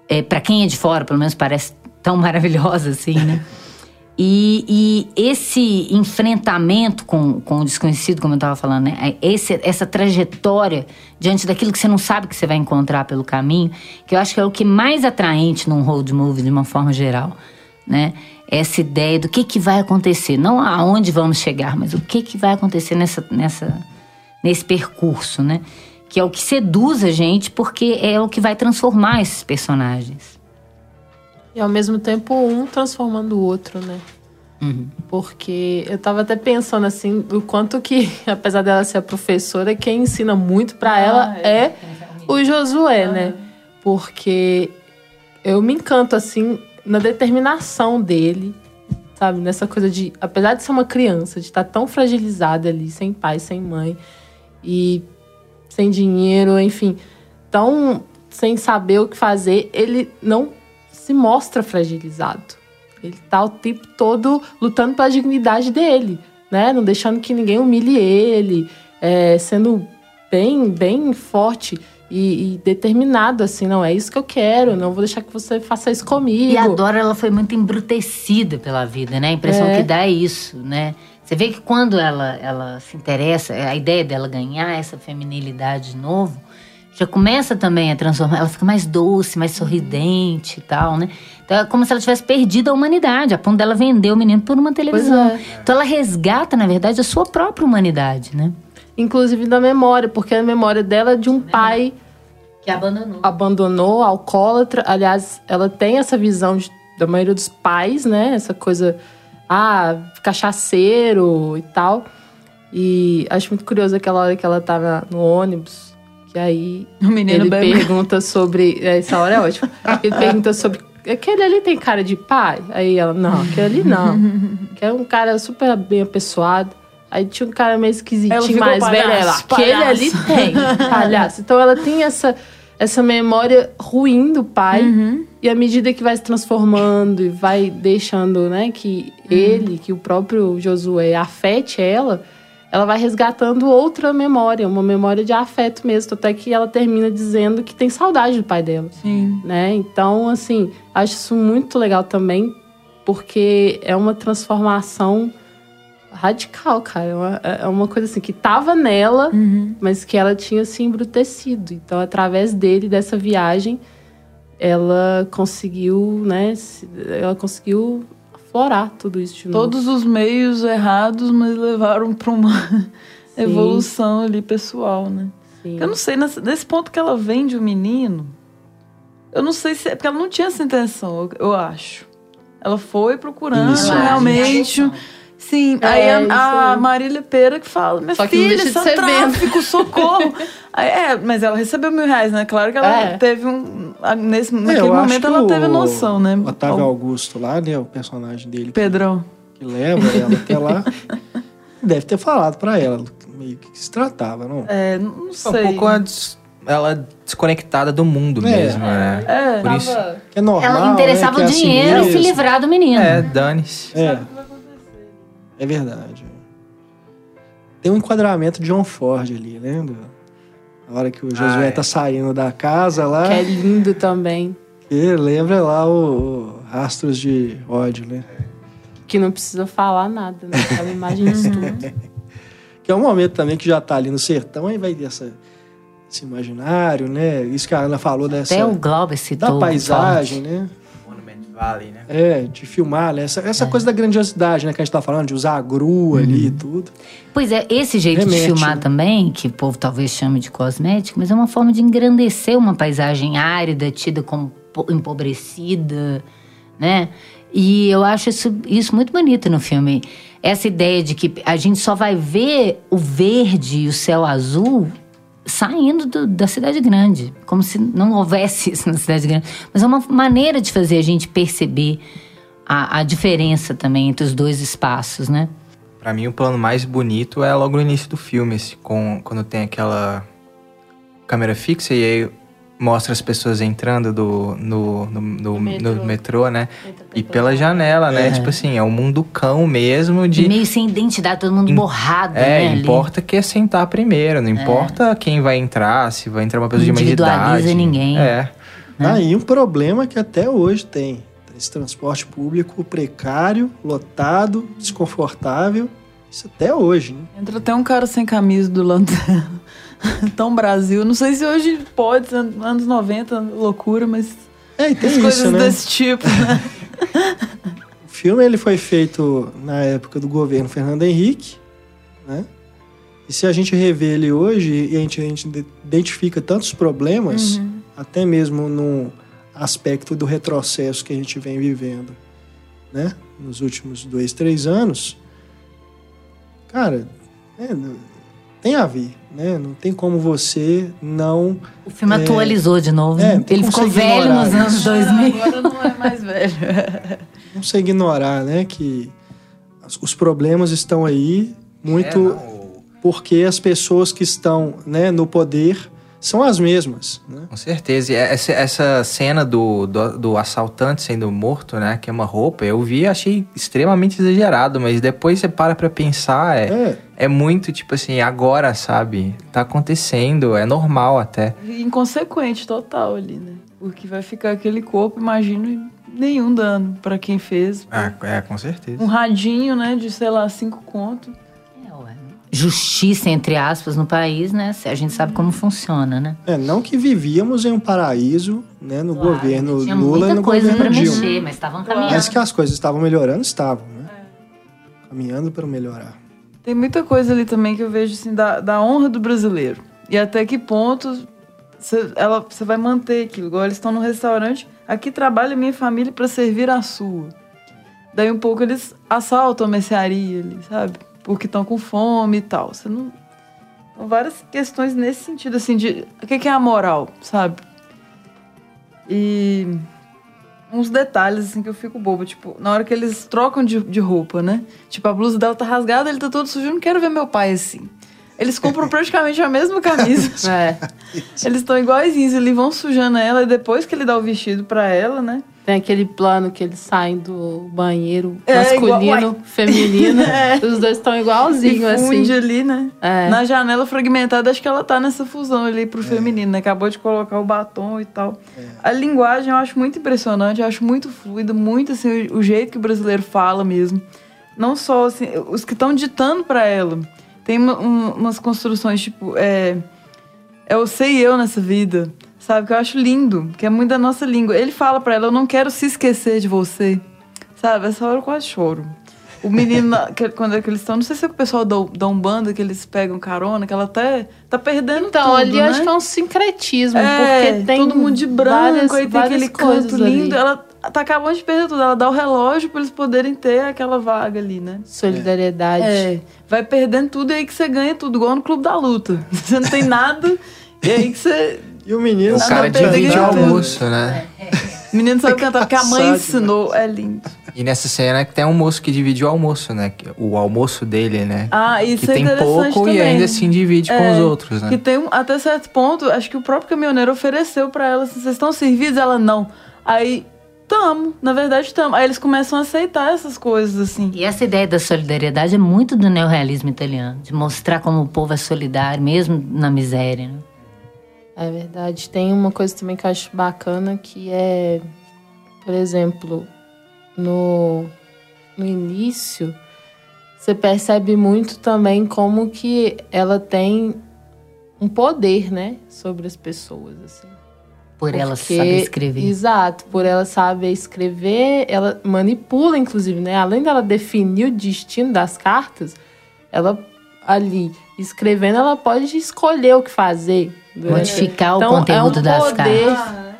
é, para quem é de fora, pelo menos parece tão (laughs) maravilhosa assim, né? E, e esse enfrentamento com, com o desconhecido, como eu estava falando, né? Esse, essa trajetória diante daquilo que você não sabe que você vai encontrar pelo caminho, que eu acho que é o que mais atraente num road movie de uma forma geral, né? Essa ideia do que, que vai acontecer, não aonde vamos chegar, mas o que, que vai acontecer nessa, nessa, nesse percurso, né? Que é o que seduz a gente, porque é o que vai transformar esses personagens. E ao mesmo tempo, um transformando o outro, né? Porque eu tava até pensando assim, o quanto que, (laughs) apesar dela ser a professora, quem ensina muito pra ela é o Josué, né? Porque eu me encanto assim na determinação dele, sabe? Nessa coisa de, apesar de ser uma criança, de estar tão fragilizada ali, sem pai, sem mãe e sem dinheiro, enfim, tão sem saber o que fazer, ele não se mostra fragilizado. Ele tá o tempo todo lutando pela dignidade dele, né? Não deixando que ninguém humilhe ele, é, sendo bem, bem forte e, e determinado, assim, não é isso que eu quero, não vou deixar que você faça isso comigo. E a Dora, ela foi muito embrutecida pela vida, né? A impressão É. que dá é isso, né? Você vê que quando ela, ela se interessa, a ideia dela ganhar essa feminilidade de novo, já começa também a transformar. Ela fica mais doce, mais sorridente e tal, né? Então é como se ela tivesse perdido a humanidade, a ponto dela vender o menino por uma televisão. é. Então ela resgata, na verdade, a sua própria humanidade, né? Inclusive da memória, porque a memória dela é de um pai Que abandonou. abandonou, alcoólatra. Aliás, ela tem essa visão de- da maioria dos pais, né? Essa coisa, ah, cachaceiro e tal. E acho muito curioso aquela hora que ela tá na- no ônibus, que aí O menino ele bebe. pergunta sobre. Essa hora é ótima. Ele pergunta sobre. Aquele ali tem cara de pai? Aí ela, não, aquele ali não. Que é um cara super bem apessoado. Aí tinha um cara meio esquisitinho, mais velho. Ela, aquele palhaço." ali tem, palhaço. Então ela tem essa, essa memória ruim do pai. Uhum. E à medida que vai se transformando e vai deixando, né, que ele, que o próprio Josué afete ela, ela vai resgatando outra memória, uma memória de afeto mesmo. Até que ela termina dizendo que tem saudade do pai dela Sim. né? Então, assim, acho isso muito legal também, porque é uma transformação radical, cara. É uma, é uma coisa assim que tava nela, Uhum. mas que ela tinha se embrutecido. Então, através dele, dessa viagem, ela conseguiu, né? Ela conseguiu aflorar tudo isso de novo. Todos os meios errados, mas levaram para uma (laughs) evolução ali pessoal, né? Sim. Eu não sei, nesse, nesse ponto que ela vende o menino, eu não sei se é porque ela não tinha essa intenção, eu, eu acho. Ela foi procurando Inicialmente. realmente. Sim, É, aí isso a, a. Marília Pera que fala, minha Só que não filha, deixa de isso é ser tráfico, socorro. (laughs) É, mas ela recebeu mil reais, né? Claro que ela É. teve um. Nesse, É, naquele momento que ela teve noção, né? Otávio Ao- Augusto lá, né? O personagem dele que- Pedrão. que leva ela até lá. (laughs) Deve ter falado pra ela meio que se tratava, não? É, não Um sei. pouco a des- ela desconectada do mundo É. mesmo, né? É. Por isso. Que é normal, Ela né, interessava que é o assim dinheiro e se livrar do menino. É, dane-se. É. É verdade. Tem um enquadramento de John Ford ali, né? Na hora que o Josué Ah, é. tá saindo da casa lá, Que é lindo também. que lembra lá o, o Rastros de Ódio, né? Que não precisa falar nada, né? Aquela imagem de tudo. (laughs) Que é um momento também que já tá ali no sertão, aí vai ter essa, esse imaginário, né? Isso que a Ana falou dessa... Até o Glauber citou. da paisagem, forte. né? Valley, né? É, de filmar, né? Essa, É. essa coisa da grandiosidade, né? Que a gente tá falando, de usar a grua ali e tudo. Pois é, esse jeito Remete, de filmar né? também, que o povo talvez chame de cosmético, mas é uma forma de engrandecer uma paisagem árida, tida como po- empobrecida, né? E eu acho isso, isso muito bonito no filme. Essa ideia de que a gente só vai ver o verde e o céu azul saindo do- da cidade grande, como se não houvesse (laughs) isso na cidade grande. Mas é uma maneira de fazer a gente perceber a, a diferença também entre os dois espaços, né? Pra mim, o plano mais bonito é logo no início do filme, esse, com, quando tem aquela câmera fixa e aí mostra as pessoas entrando do, no, no, no, metrô. no metrô, né? E pela janela, né? Tipo assim, é um mundo cão mesmo de... Meio sem identidade, todo mundo borrado, É, né? ali. importa que é sentar primeiro, não importa quem vai entrar, se vai entrar uma pessoa de mais Individualiza idade. ninguém. É. Aí um problema que até hoje tem. Esse transporte público precário, lotado, desconfortável. Isso até hoje, né? Entra até um cara sem camisa do lado dela. (laughs) Tão Brasil. Não sei se hoje pode, an- anos 90, loucura, mas É, e tem as isso, coisas né? desse tipo, né? (laughs) O filme ele foi feito na época do governo Fernando Henrique, né? E se a gente rever ele hoje e a gente, a gente de- identifica tantos problemas, até mesmo no aspecto do retrocesso que a gente vem vivendo, né? Nos últimos dois, três anos, cara, é, tem a ver, né? Não tem como você não O filme É. atualizou de novo. É, né? Ele ficou você velho ignorar nos anos isso. 2000. Agora não é mais velho. não você ignorar, né? Que os problemas estão aí muito É, porque as pessoas que estão né, no poder são as mesmas. Né? Com certeza. E essa, essa cena do, do, do assaltante sendo morto, né? Que é uma roupa, eu vi e achei extremamente exagerado, mas depois você para pra pensar, é, É, é muito tipo assim, agora, sabe? Tá acontecendo, é normal até. Inconsequente total ali, né? Porque vai ficar aquele corpo, imagino, nenhum dano pra quem fez. Ah, é, com certeza. Um radinho, né, de, sei lá, cinco conto. É. Justiça, entre aspas, no país, né? A gente sabe como funciona, né? É, não que vivíamos em um paraíso, né, no Claro, governo tinha Lula e no coisa pra governo Dilma. mexer, mas estavam caminhando. Mas que as coisas estavam melhorando, estavam, né? Caminhando para melhorar. Tem muita coisa ali também que eu vejo, assim, da, da honra do brasileiro. E até que ponto você vai manter aquilo. Igual eles estão no restaurante, aqui trabalha minha família para servir a sua. Daí um pouco eles assaltam a mercearia ali, sabe? Porque estão com fome e tal. Você não... São várias questões nesse sentido, assim, de... O que que é a moral, sabe? E... Uns detalhes, assim, que eu fico boba. Tipo, na hora que eles trocam de, de roupa, né? Tipo, a blusa dela tá rasgada, ele tá todo sujo. Eu não quero ver meu pai assim. Eles compram (laughs) praticamente a mesma camisa. É. Eles estão iguaizinhos, eles vão sujando ela e depois que ele dá o vestido pra ela, né? Tem aquele plano que eles saem do banheiro É, masculino, igual- feminino. (laughs) É. Os dois estão E igualzinhos, funde assim. ali, né? É. Na janela fragmentada, acho que ela tá nessa fusão ali pro feminino, né? Acabou de colocar o batom e tal. A linguagem eu acho muito impressionante, eu acho muito fluida, muito assim, o, jeito que o brasileiro fala mesmo. Não só assim, os que estão ditando pra ela. Tem um- umas construções, tipo, é. É o sei eu nessa vida. Sabe? Que eu acho lindo, que é muito da nossa língua. Ele fala pra ela, eu não quero se esquecer de você. Sabe? Essa hora eu quase choro. O menino, que- quando é que eles estão, não sei se é o pessoal da, da Umbanda, que eles pegam carona, que ela até tá perdendo Então, tudo, ali eu né? acho que é um sincretismo, É, porque tem todo mundo de branco, várias, aí tem aquele canto coisas ali. lindo. Ela tá acabando de perder tudo. Ela dá o relógio pra eles poderem ter aquela vaga ali, né? Solidariedade. É, vai perdendo tudo e aí que você ganha tudo, igual no clube da luta. (laughs) Você não tem nada, e aí que você. E o menino O cara a perder, divide o ganha tudo. almoço, né? O menino sabe cantar, porque a (laughs) mãe ensinou. É lindo. E nessa cena que tem um moço que divide o almoço, né? O almoço dele, né? Ah, isso que é tem interessante pouco também. e ainda assim divide com É, os outros, né? Que tem um, até certo ponto, acho que o próprio caminhoneiro ofereceu pra ela, assim, vocês estão servidos? Ela, não. Aí, tamo, na verdade tamo. Aí eles começam a aceitar essas coisas, assim. E essa ideia da solidariedade é muito do neorrealismo italiano, de mostrar como o povo é solidário, mesmo na miséria. Né? É verdade. Tem uma coisa também que eu acho bacana que é, por exemplo, no, no início, você percebe muito também como que ela tem um poder, né, sobre as pessoas, assim. Por ela Porque- saber escrever. Exato, por ela saber escrever, ela manipula, inclusive, né? Além dela definir o destino das cartas, ela ali escrevendo, ela pode escolher o que fazer. Modificar o Então, conteúdo é um das poder, cartas.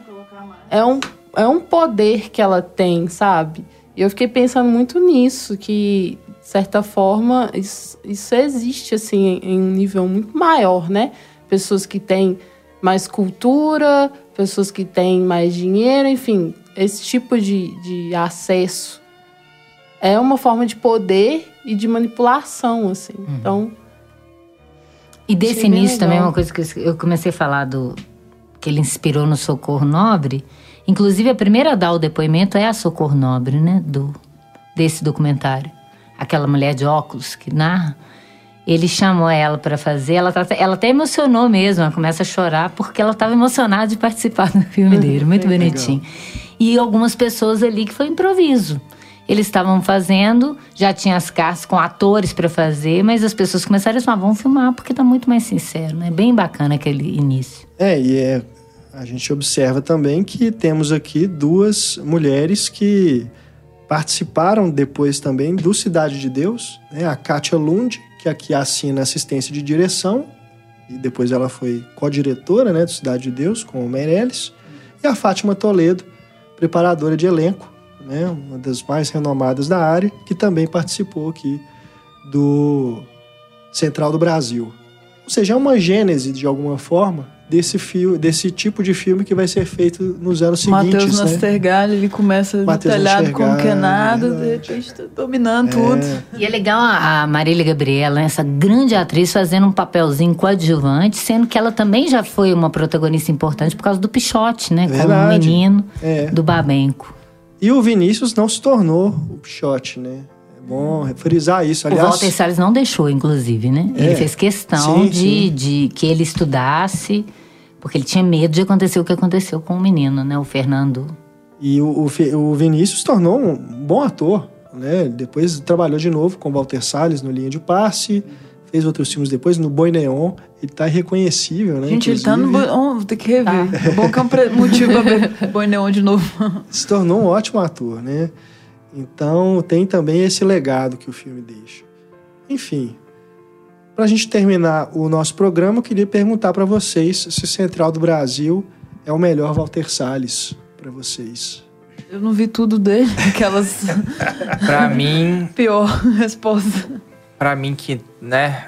É um, é um poder que ela tem, sabe? E eu fiquei pensando muito nisso, que, de certa forma, isso, isso existe, assim, em um nível muito maior, né? Pessoas que têm mais cultura, pessoas que têm mais dinheiro, enfim, esse tipo de, de acesso é uma forma de poder e de manipulação, assim. Então, E desse Achei início também, legal. uma coisa que eu- comecei a falar do que ele inspirou no Socorro Nobre. Inclusive, a primeira a dar o depoimento é a Socorro Nobre, né? Do, desse documentário. Aquela mulher de óculos que narra. Ele chamou ela para fazer, ela, tá- ela até emocionou mesmo, ela começa a chorar porque ela estava emocionada de participar do filme (laughs) dele, muito bonitinho. E algumas pessoas ali que foi improviso. Eles estavam fazendo, já tinha as cartas com atores para fazer, mas as pessoas começaram a falar, vamos filmar porque tá muito mais sincero, né? Bem bacana aquele início. É, e é, a gente observa também que temos aqui duas mulheres que participaram depois também do Cidade de Deus, né? A Kátia Lund, que aqui assina assistência de direção, e depois ela foi co-diretora né, do Cidade de Deus com o Meirelles, e a Fátima Toledo, preparadora de elenco, né, uma das mais renomadas da área, que também participou aqui do Central do Brasil. Ou seja, é uma gênese, de alguma forma, desse, fio, desse tipo de filme que vai ser feito nos anos Matheus seguintes. né? Nastergalli, ele começa no Matheus telhado como que é nada, de repente tá dominando tudo. E é legal a Marília Gabriela, essa grande atriz, fazendo um papelzinho coadjuvante, sendo que ela também já foi uma protagonista importante por causa do Pichote, né? Como Verdade. menino É. do Babenco. E o Vinícius não se tornou o Pichote, né? É bom frisar isso. O Aliás, Walter Salles não deixou, inclusive, né? É. Ele fez questão Sim, de, sim. de que ele estudasse, porque ele tinha medo de acontecer o que aconteceu com o menino, né? O Fernando. E o, o, o Vinícius tornou um bom ator, né? Depois trabalhou de novo com Walter Salles no Linha de Passe, fez outros filmes depois, no Boi Neon. Ele tá irreconhecível, né? Gente, ele tá no Boi... Oh, vou ter que rever. Tá. Bom que é um (laughs) motivo pra ver Boi Neon de novo. Se tornou um ótimo ator, né? Então tem também esse legado que o filme deixa. Enfim, para a gente terminar o nosso programa, eu queria perguntar para vocês se Central do Brasil é o melhor Walter Salles para vocês. Eu não vi tudo dele, (laughs) aquelas. para mim. (laughs) Pior resposta. Para mim, que, né,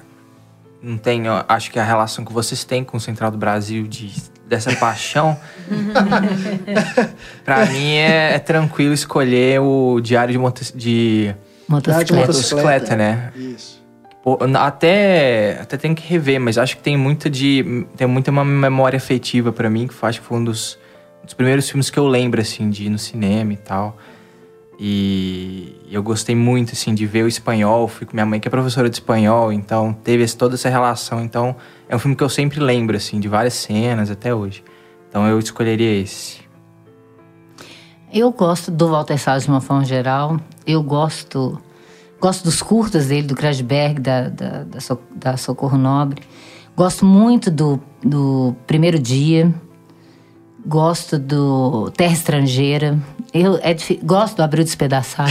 não tenho. Acho que a relação que vocês têm com o Central do Brasil de dessa paixão, (laughs) para mim é, é, tranquilo escolher o Diário de, Monte, de motocicleta. motocicleta, né? Isso. até, até tem que rever, mas acho que tem muita de tem muita uma memória afetiva para mim que acho que foi um dos, dos primeiros filmes que eu lembro assim de ir no cinema e tal. E eu gostei muito, assim, de ver o espanhol. Fui com minha mãe, que é professora de espanhol, então teve toda essa relação. Então, é um filme que eu sempre lembro, assim, de várias cenas até hoje. Então, eu escolheria esse. Eu gosto do Walter Salles de uma forma geral. Eu gosto gosto dos curtas dele, do Krasberg, da, da, da, da Socorro Nobre. Gosto muito do, do Primeiro Dia. Gosto do Terra Estrangeira. Eu é gosto do Abril Despedaçado.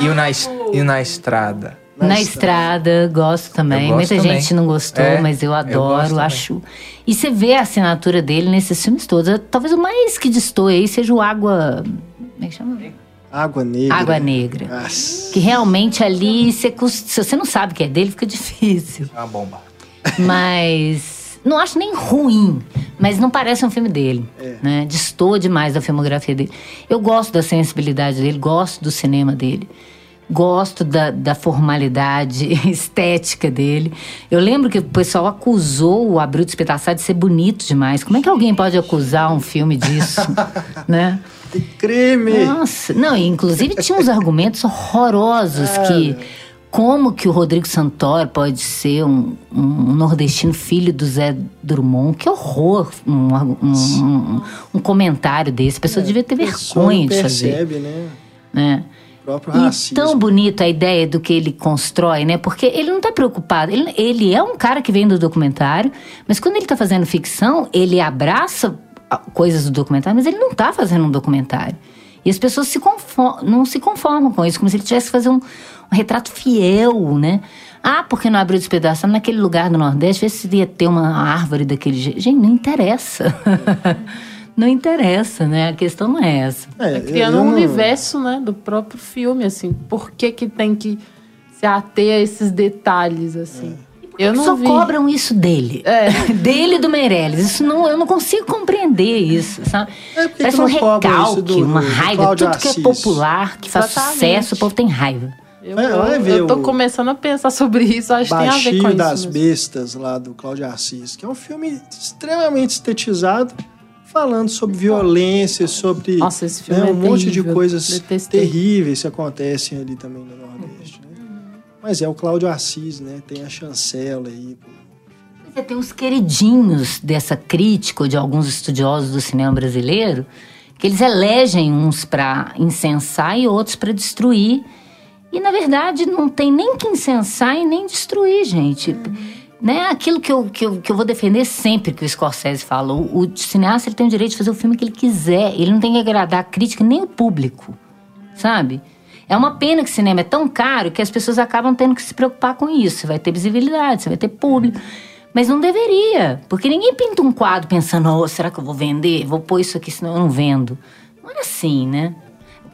e, o na, e o Na Estrada? Na, na estrada. estrada, gosto também. Gosto Muita também. gente não gostou, é, mas eu adoro, eu acho. E você vê a assinatura dele nesses filmes todos. Talvez o mais que destoe aí seja o Água. Como é que chama? Água Negra. Água Negra. Nossa. Que realmente ali, você, se você não sabe que é dele, fica difícil. É uma bomba. Mas. Não acho nem ruim, mas não parece um filme dele. É. Né? Distor demais da filmografia dele. Eu gosto da sensibilidade dele, gosto do cinema dele. Gosto da, da formalidade (laughs) estética dele. Eu lembro que o pessoal acusou o Abril Despedaçado de ser bonito demais. Como é que alguém pode acusar um filme disso? (laughs) né? Crime! Nossa, não, inclusive tinha uns argumentos horrorosos que como que o Rodrigo Santoro pode ser um, um, nordestino filho do Zé Drummond? Que horror um, um, um comentário desse. A pessoa é, devia ter vergonha de fazer. né? né? E tão bonito a ideia do que ele constrói, né? Porque ele não está preocupado. Ele, ele é um cara que vem do documentário, mas quando ele está fazendo ficção, ele abraça coisas do documentário, mas ele não está fazendo um documentário. E as pessoas se não se conformam com isso, como se ele tivesse que fazer um, um retrato fiel, né? Ah, porque não abriu despedaçado naquele lugar do Nordeste, vê se ia ter uma árvore daquele jeito. Gente, não interessa. (laughs) não interessa, né? A questão não é essa. É, é criando um universo, né, do próprio filme, assim. Por que que tem que se ater a esses detalhes, assim? É. Eu não só vi. cobram isso dele. É. (laughs) dele e do Meirelles. Isso não, eu não consigo compreender isso, sabe? É Parece um recalque, do, uma raiva. Tudo que é popular, que faz Exatamente. sucesso, o povo tem raiva. Eu, eu, eu tô começando a pensar sobre isso, acho que tem a ver com isso. das Bestas, lá do Cláudio Assis, que é um filme extremamente estetizado, falando sobre violência, sobre Nossa, esse filme né, um é monte terrível. de coisas Detestei. terríveis que acontecem ali também no Nordeste. Né? Mas é o Cláudio Assis, né? Tem a chancela aí. Você tem uns queridinhos dessa crítica ou de alguns estudiosos do cinema brasileiro que eles elegem uns para incensar e outros para destruir e na verdade não tem nem que incensar e nem destruir, gente. Uhum. Né? Aquilo que eu, que, eu, que eu vou defender sempre que o Scorsese fala. O, o cineasta ele tem o direito de fazer o filme que ele quiser. Ele não tem que agradar a crítica nem o público. Sabe? É uma pena que o cinema é tão caro que as pessoas acabam tendo que se preocupar com isso. Você vai ter visibilidade, você vai ter público. Mas não deveria, porque ninguém pinta um quadro pensando, oh, será que eu vou vender? Vou pôr isso aqui, senão eu não vendo. Não é assim, né?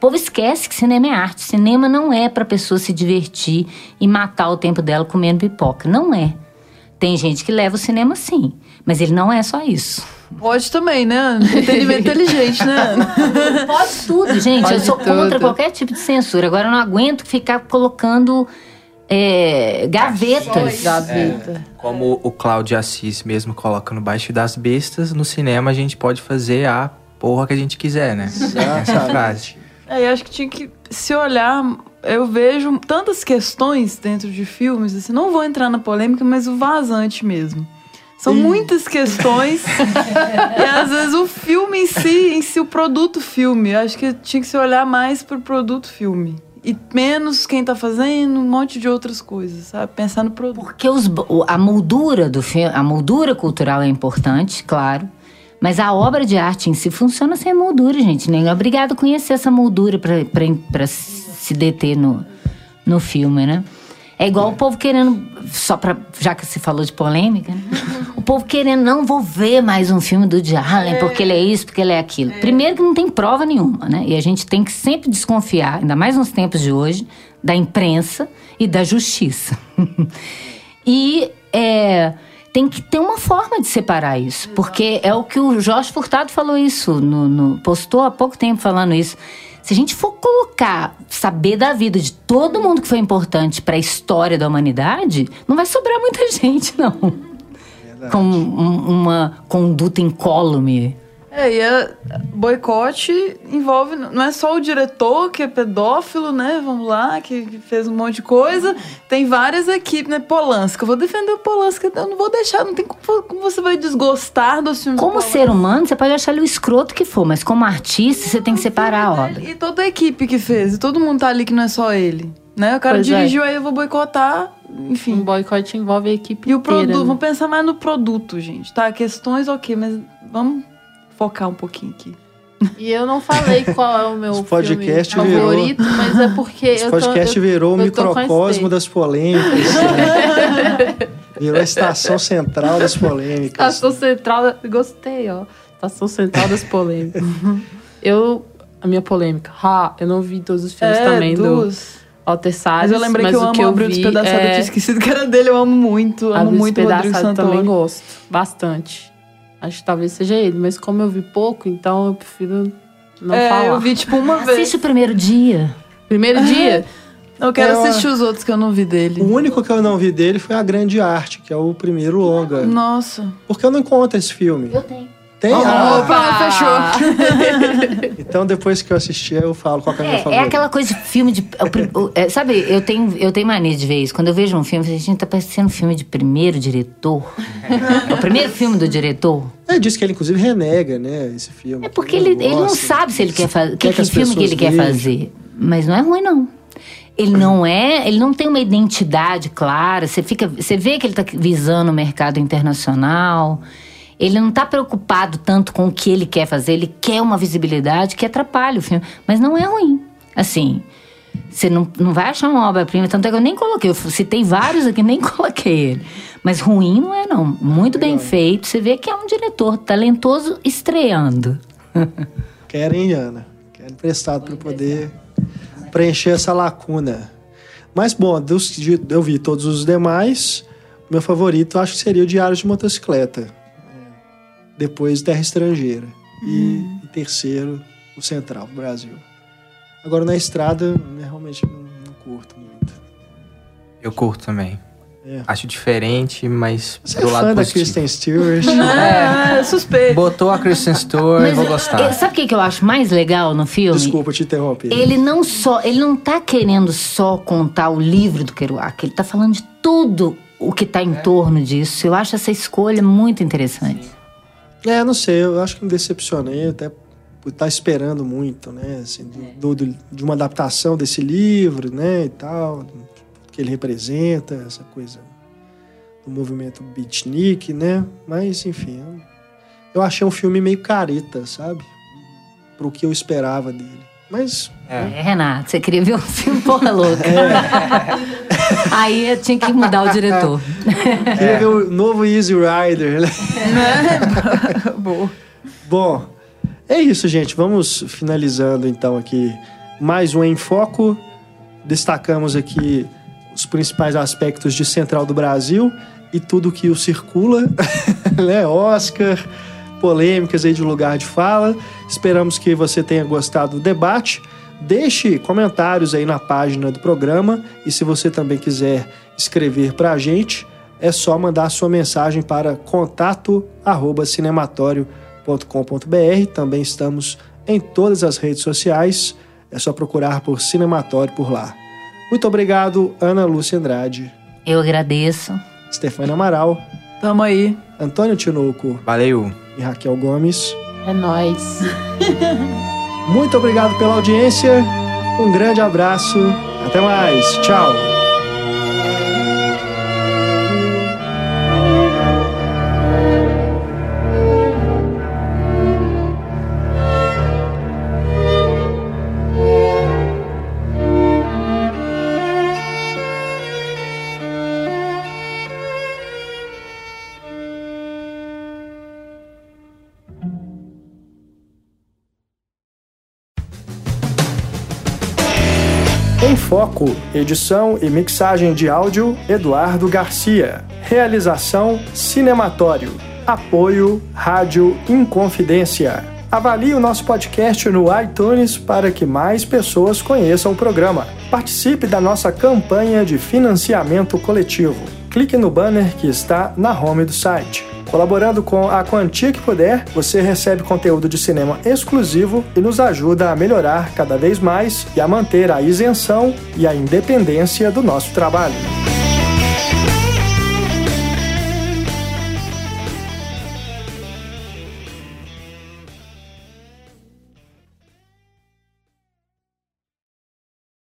Povo esquece que cinema é arte. Cinema não é para pessoa se divertir e matar o tempo dela comendo pipoca. Não é. Tem gente que leva o cinema sim, mas ele não é só isso. Pode também, né? Entretenimento (laughs) inteligente, né? Pode tudo, gente. Pode eu sou tudo. contra qualquer tipo de censura. Agora eu não aguento ficar colocando é, gavetas. Gaveta. É, como o Cláudio Assis mesmo coloca no Baixo das Bestas, no cinema a gente pode fazer a porra que a gente quiser, né? Essa frase. É, eu acho que tinha que se olhar. Eu vejo tantas questões dentro de filmes, assim, não vou entrar na polêmica, mas o vazante mesmo. São muitas questões. (laughs) e às vezes o filme em si, em si, o produto filme. Acho que tinha que se olhar mais pro produto filme. E menos quem tá fazendo, um monte de outras coisas, sabe? Pensar no produto. Porque os, a moldura do filme, a moldura cultural é importante, claro. Mas a obra de arte em si funciona sem moldura, gente. Nem é obrigado a conhecer essa moldura pra se deter no, no filme, né? É igual o povo querendo, só pra. Já que você falou de polêmica, né? O povo querendo, não vou ver mais um filme do Woody Allen, porque ele é isso, porque ele é aquilo. Primeiro que não tem prova nenhuma, né? E a gente tem que sempre desconfiar, ainda mais nos tempos de hoje, da imprensa e da justiça. (laughs) E é, tem que ter uma forma de separar isso. Porque é o que o Jorge Furtado falou isso, no, no- postou há pouco tempo falando isso. Se a gente for colocar, saber da vida de todo mundo que foi importante para a história da humanidade, não vai sobrar muita (laughs) gente, não. Com um- uma conduta incólume. É, e a boicote envolve. Não é só o diretor que é pedófilo, né? Vamos lá, que fez um monte de coisa. Tem várias equipes, né? Polanska. Eu vou defender o Polanska. Eu não vou deixar. Não tem como, como você vai desgostar do Como Polanski. ser humano, você pode achar ele o escroto que for, mas como artista, você tem que separar a obra. E toda a equipe que fez. E todo mundo tá ali que não é só ele. Né? O cara Pois é. dirigiu aí, eu vou boicotar. Enfim. Um boicote envolve a equipe E o inteira. produto, né? vamos pensar mais no produto, gente, tá? Questões, ok, mas vamos focar um pouquinho aqui. E eu não falei qual é o meu (laughs) Esse podcast filme virou- favorito, mas é porque Esse eu tô- podcast eu- virou o eu microcosmo das polêmicas. né? (laughs) virou a estação central das polêmicas. Estação Central. da- Gostei, ó. Estação Central das polêmicas. (laughs) eu. A minha polêmica. Ha, eu não vi todos os filmes também do duas. Walter Salles. Mas eu lembrei que eu o amo o Abril vi Despedaçado. Eu é tinha esquecido que era dele. Eu amo muito. Amo muito o Rodrigo Despedaçado também Santoro. gosto. Bastante. Acho que talvez seja ele. Mas como eu vi pouco, então eu prefiro não é, falar. eu vi tipo uma vez. Assiste o primeiro dia. Primeiro dia? Eu quero É, assistir os outros que eu não vi dele. O único que eu não vi dele foi a Grande Arte, que é o primeiro longa. Nossa. Porque eu não encontro esse filme. Eu tenho. Tem? Ah, Opa, fechou. (laughs) então depois que eu assistir, eu falo qual que é a minha É, é favorita. aquela coisa de filme de. o- é, sabe, eu tenho, eu tenho mania de ver isso. Quando eu vejo um filme, eu falo, gente, tá parecendo um filme de primeiro diretor. (laughs) é o primeiro filme do diretor. Ele disse que ele, inclusive, renega, né, esse filme. É porque ele, ele não sabe se ele quer fazer. Que, que que filme que ele pessoas quer vejam. fazer. Mas não é ruim, não. Ele não é, ele não tem uma identidade clara. Você fica, você vê que ele está visando o mercado internacional. Ele não está preocupado tanto com o que ele quer fazer. Ele quer uma visibilidade que atrapalha o filme, mas não é ruim. Assim, você não, não vai achar uma obra-prima. Tanto é que eu nem coloquei. Eu citei vários aqui, nem (laughs) coloquei ele. Mas ruim não é, não. Muito bem feito. Você vê que é um diretor talentoso estreando. (laughs) Querem, Ana. Querem emprestado para poder preencher essa lacuna. Mas, bom, dos, eu vi todos os demais. Meu favorito acho que seria o Diário de Motocicleta. É. Depois Terra Estrangeira. E em terceiro, o Central do Brasil. Agora, na estrada, eu realmente não, não curto muito. Eu curto também. É. Acho diferente, mas Você é do lado fã da positivo. Kristen Stewart? (laughs) É, suspeito. Botou a Kristen Stewart, eu vou gostar. eu- sabe o que, que eu acho mais legal no filme? Desculpa te interromper. Ele não só, ele não tá querendo só contar o livro do Kerouac, ele tá falando de tudo o que tá em torno disso. Eu acho essa escolha muito interessante. É, não sei, eu acho que me decepcionei até por estar esperando muito, né? Assim, do, do- de uma adaptação desse livro, né? E tal, do que ele representa, essa coisa do movimento beatnik, né? Mas, enfim, eu, eu achei um filme meio careta, sabe? Pro que eu esperava dele. Mas, É, Renato, você queria ver um filme porra louca. (laughs) (laughs) Aí eu tinha que mudar o diretor. (laughs) queria ver o novo Easy Rider, né? (laughs) Boa. Bom, é isso, gente. Vamos finalizando então aqui mais um Em Foco. Destacamos aqui os principais aspectos de Central do Brasil e tudo que o circula, né? Oscar, polêmicas aí de lugar de fala. Esperamos que você tenha gostado do debate. Deixe comentários aí na página do programa e se você também quiser escrever para a gente, é só mandar sua mensagem para contato@cinematório.com.br. Também estamos em todas as redes sociais. É só procurar por Cinematório por lá. Muito obrigado, Ana Lúcia Andrade, Eu agradeço. Stefania Amaral. Tamo aí. Antônio Tinoco Valeu. e Raquel Gomes. É nóis. (laughs) Muito obrigado pela audiência. Um grande abraço. Até mais. Tchau. Edição e mixagem de áudio, Eduardo Garcia. Realização Cinematório. Apoio Rádio Inconfidência. Avalie o nosso podcast no iTunes para que mais pessoas conheçam o programa. Participe da nossa campanha de financiamento coletivo. Clique no banner que está na home do site. Colaborando com a quantia que puder, você recebe conteúdo de cinema exclusivo e nos ajuda a melhorar cada vez mais e a manter a isenção e a independência do nosso trabalho.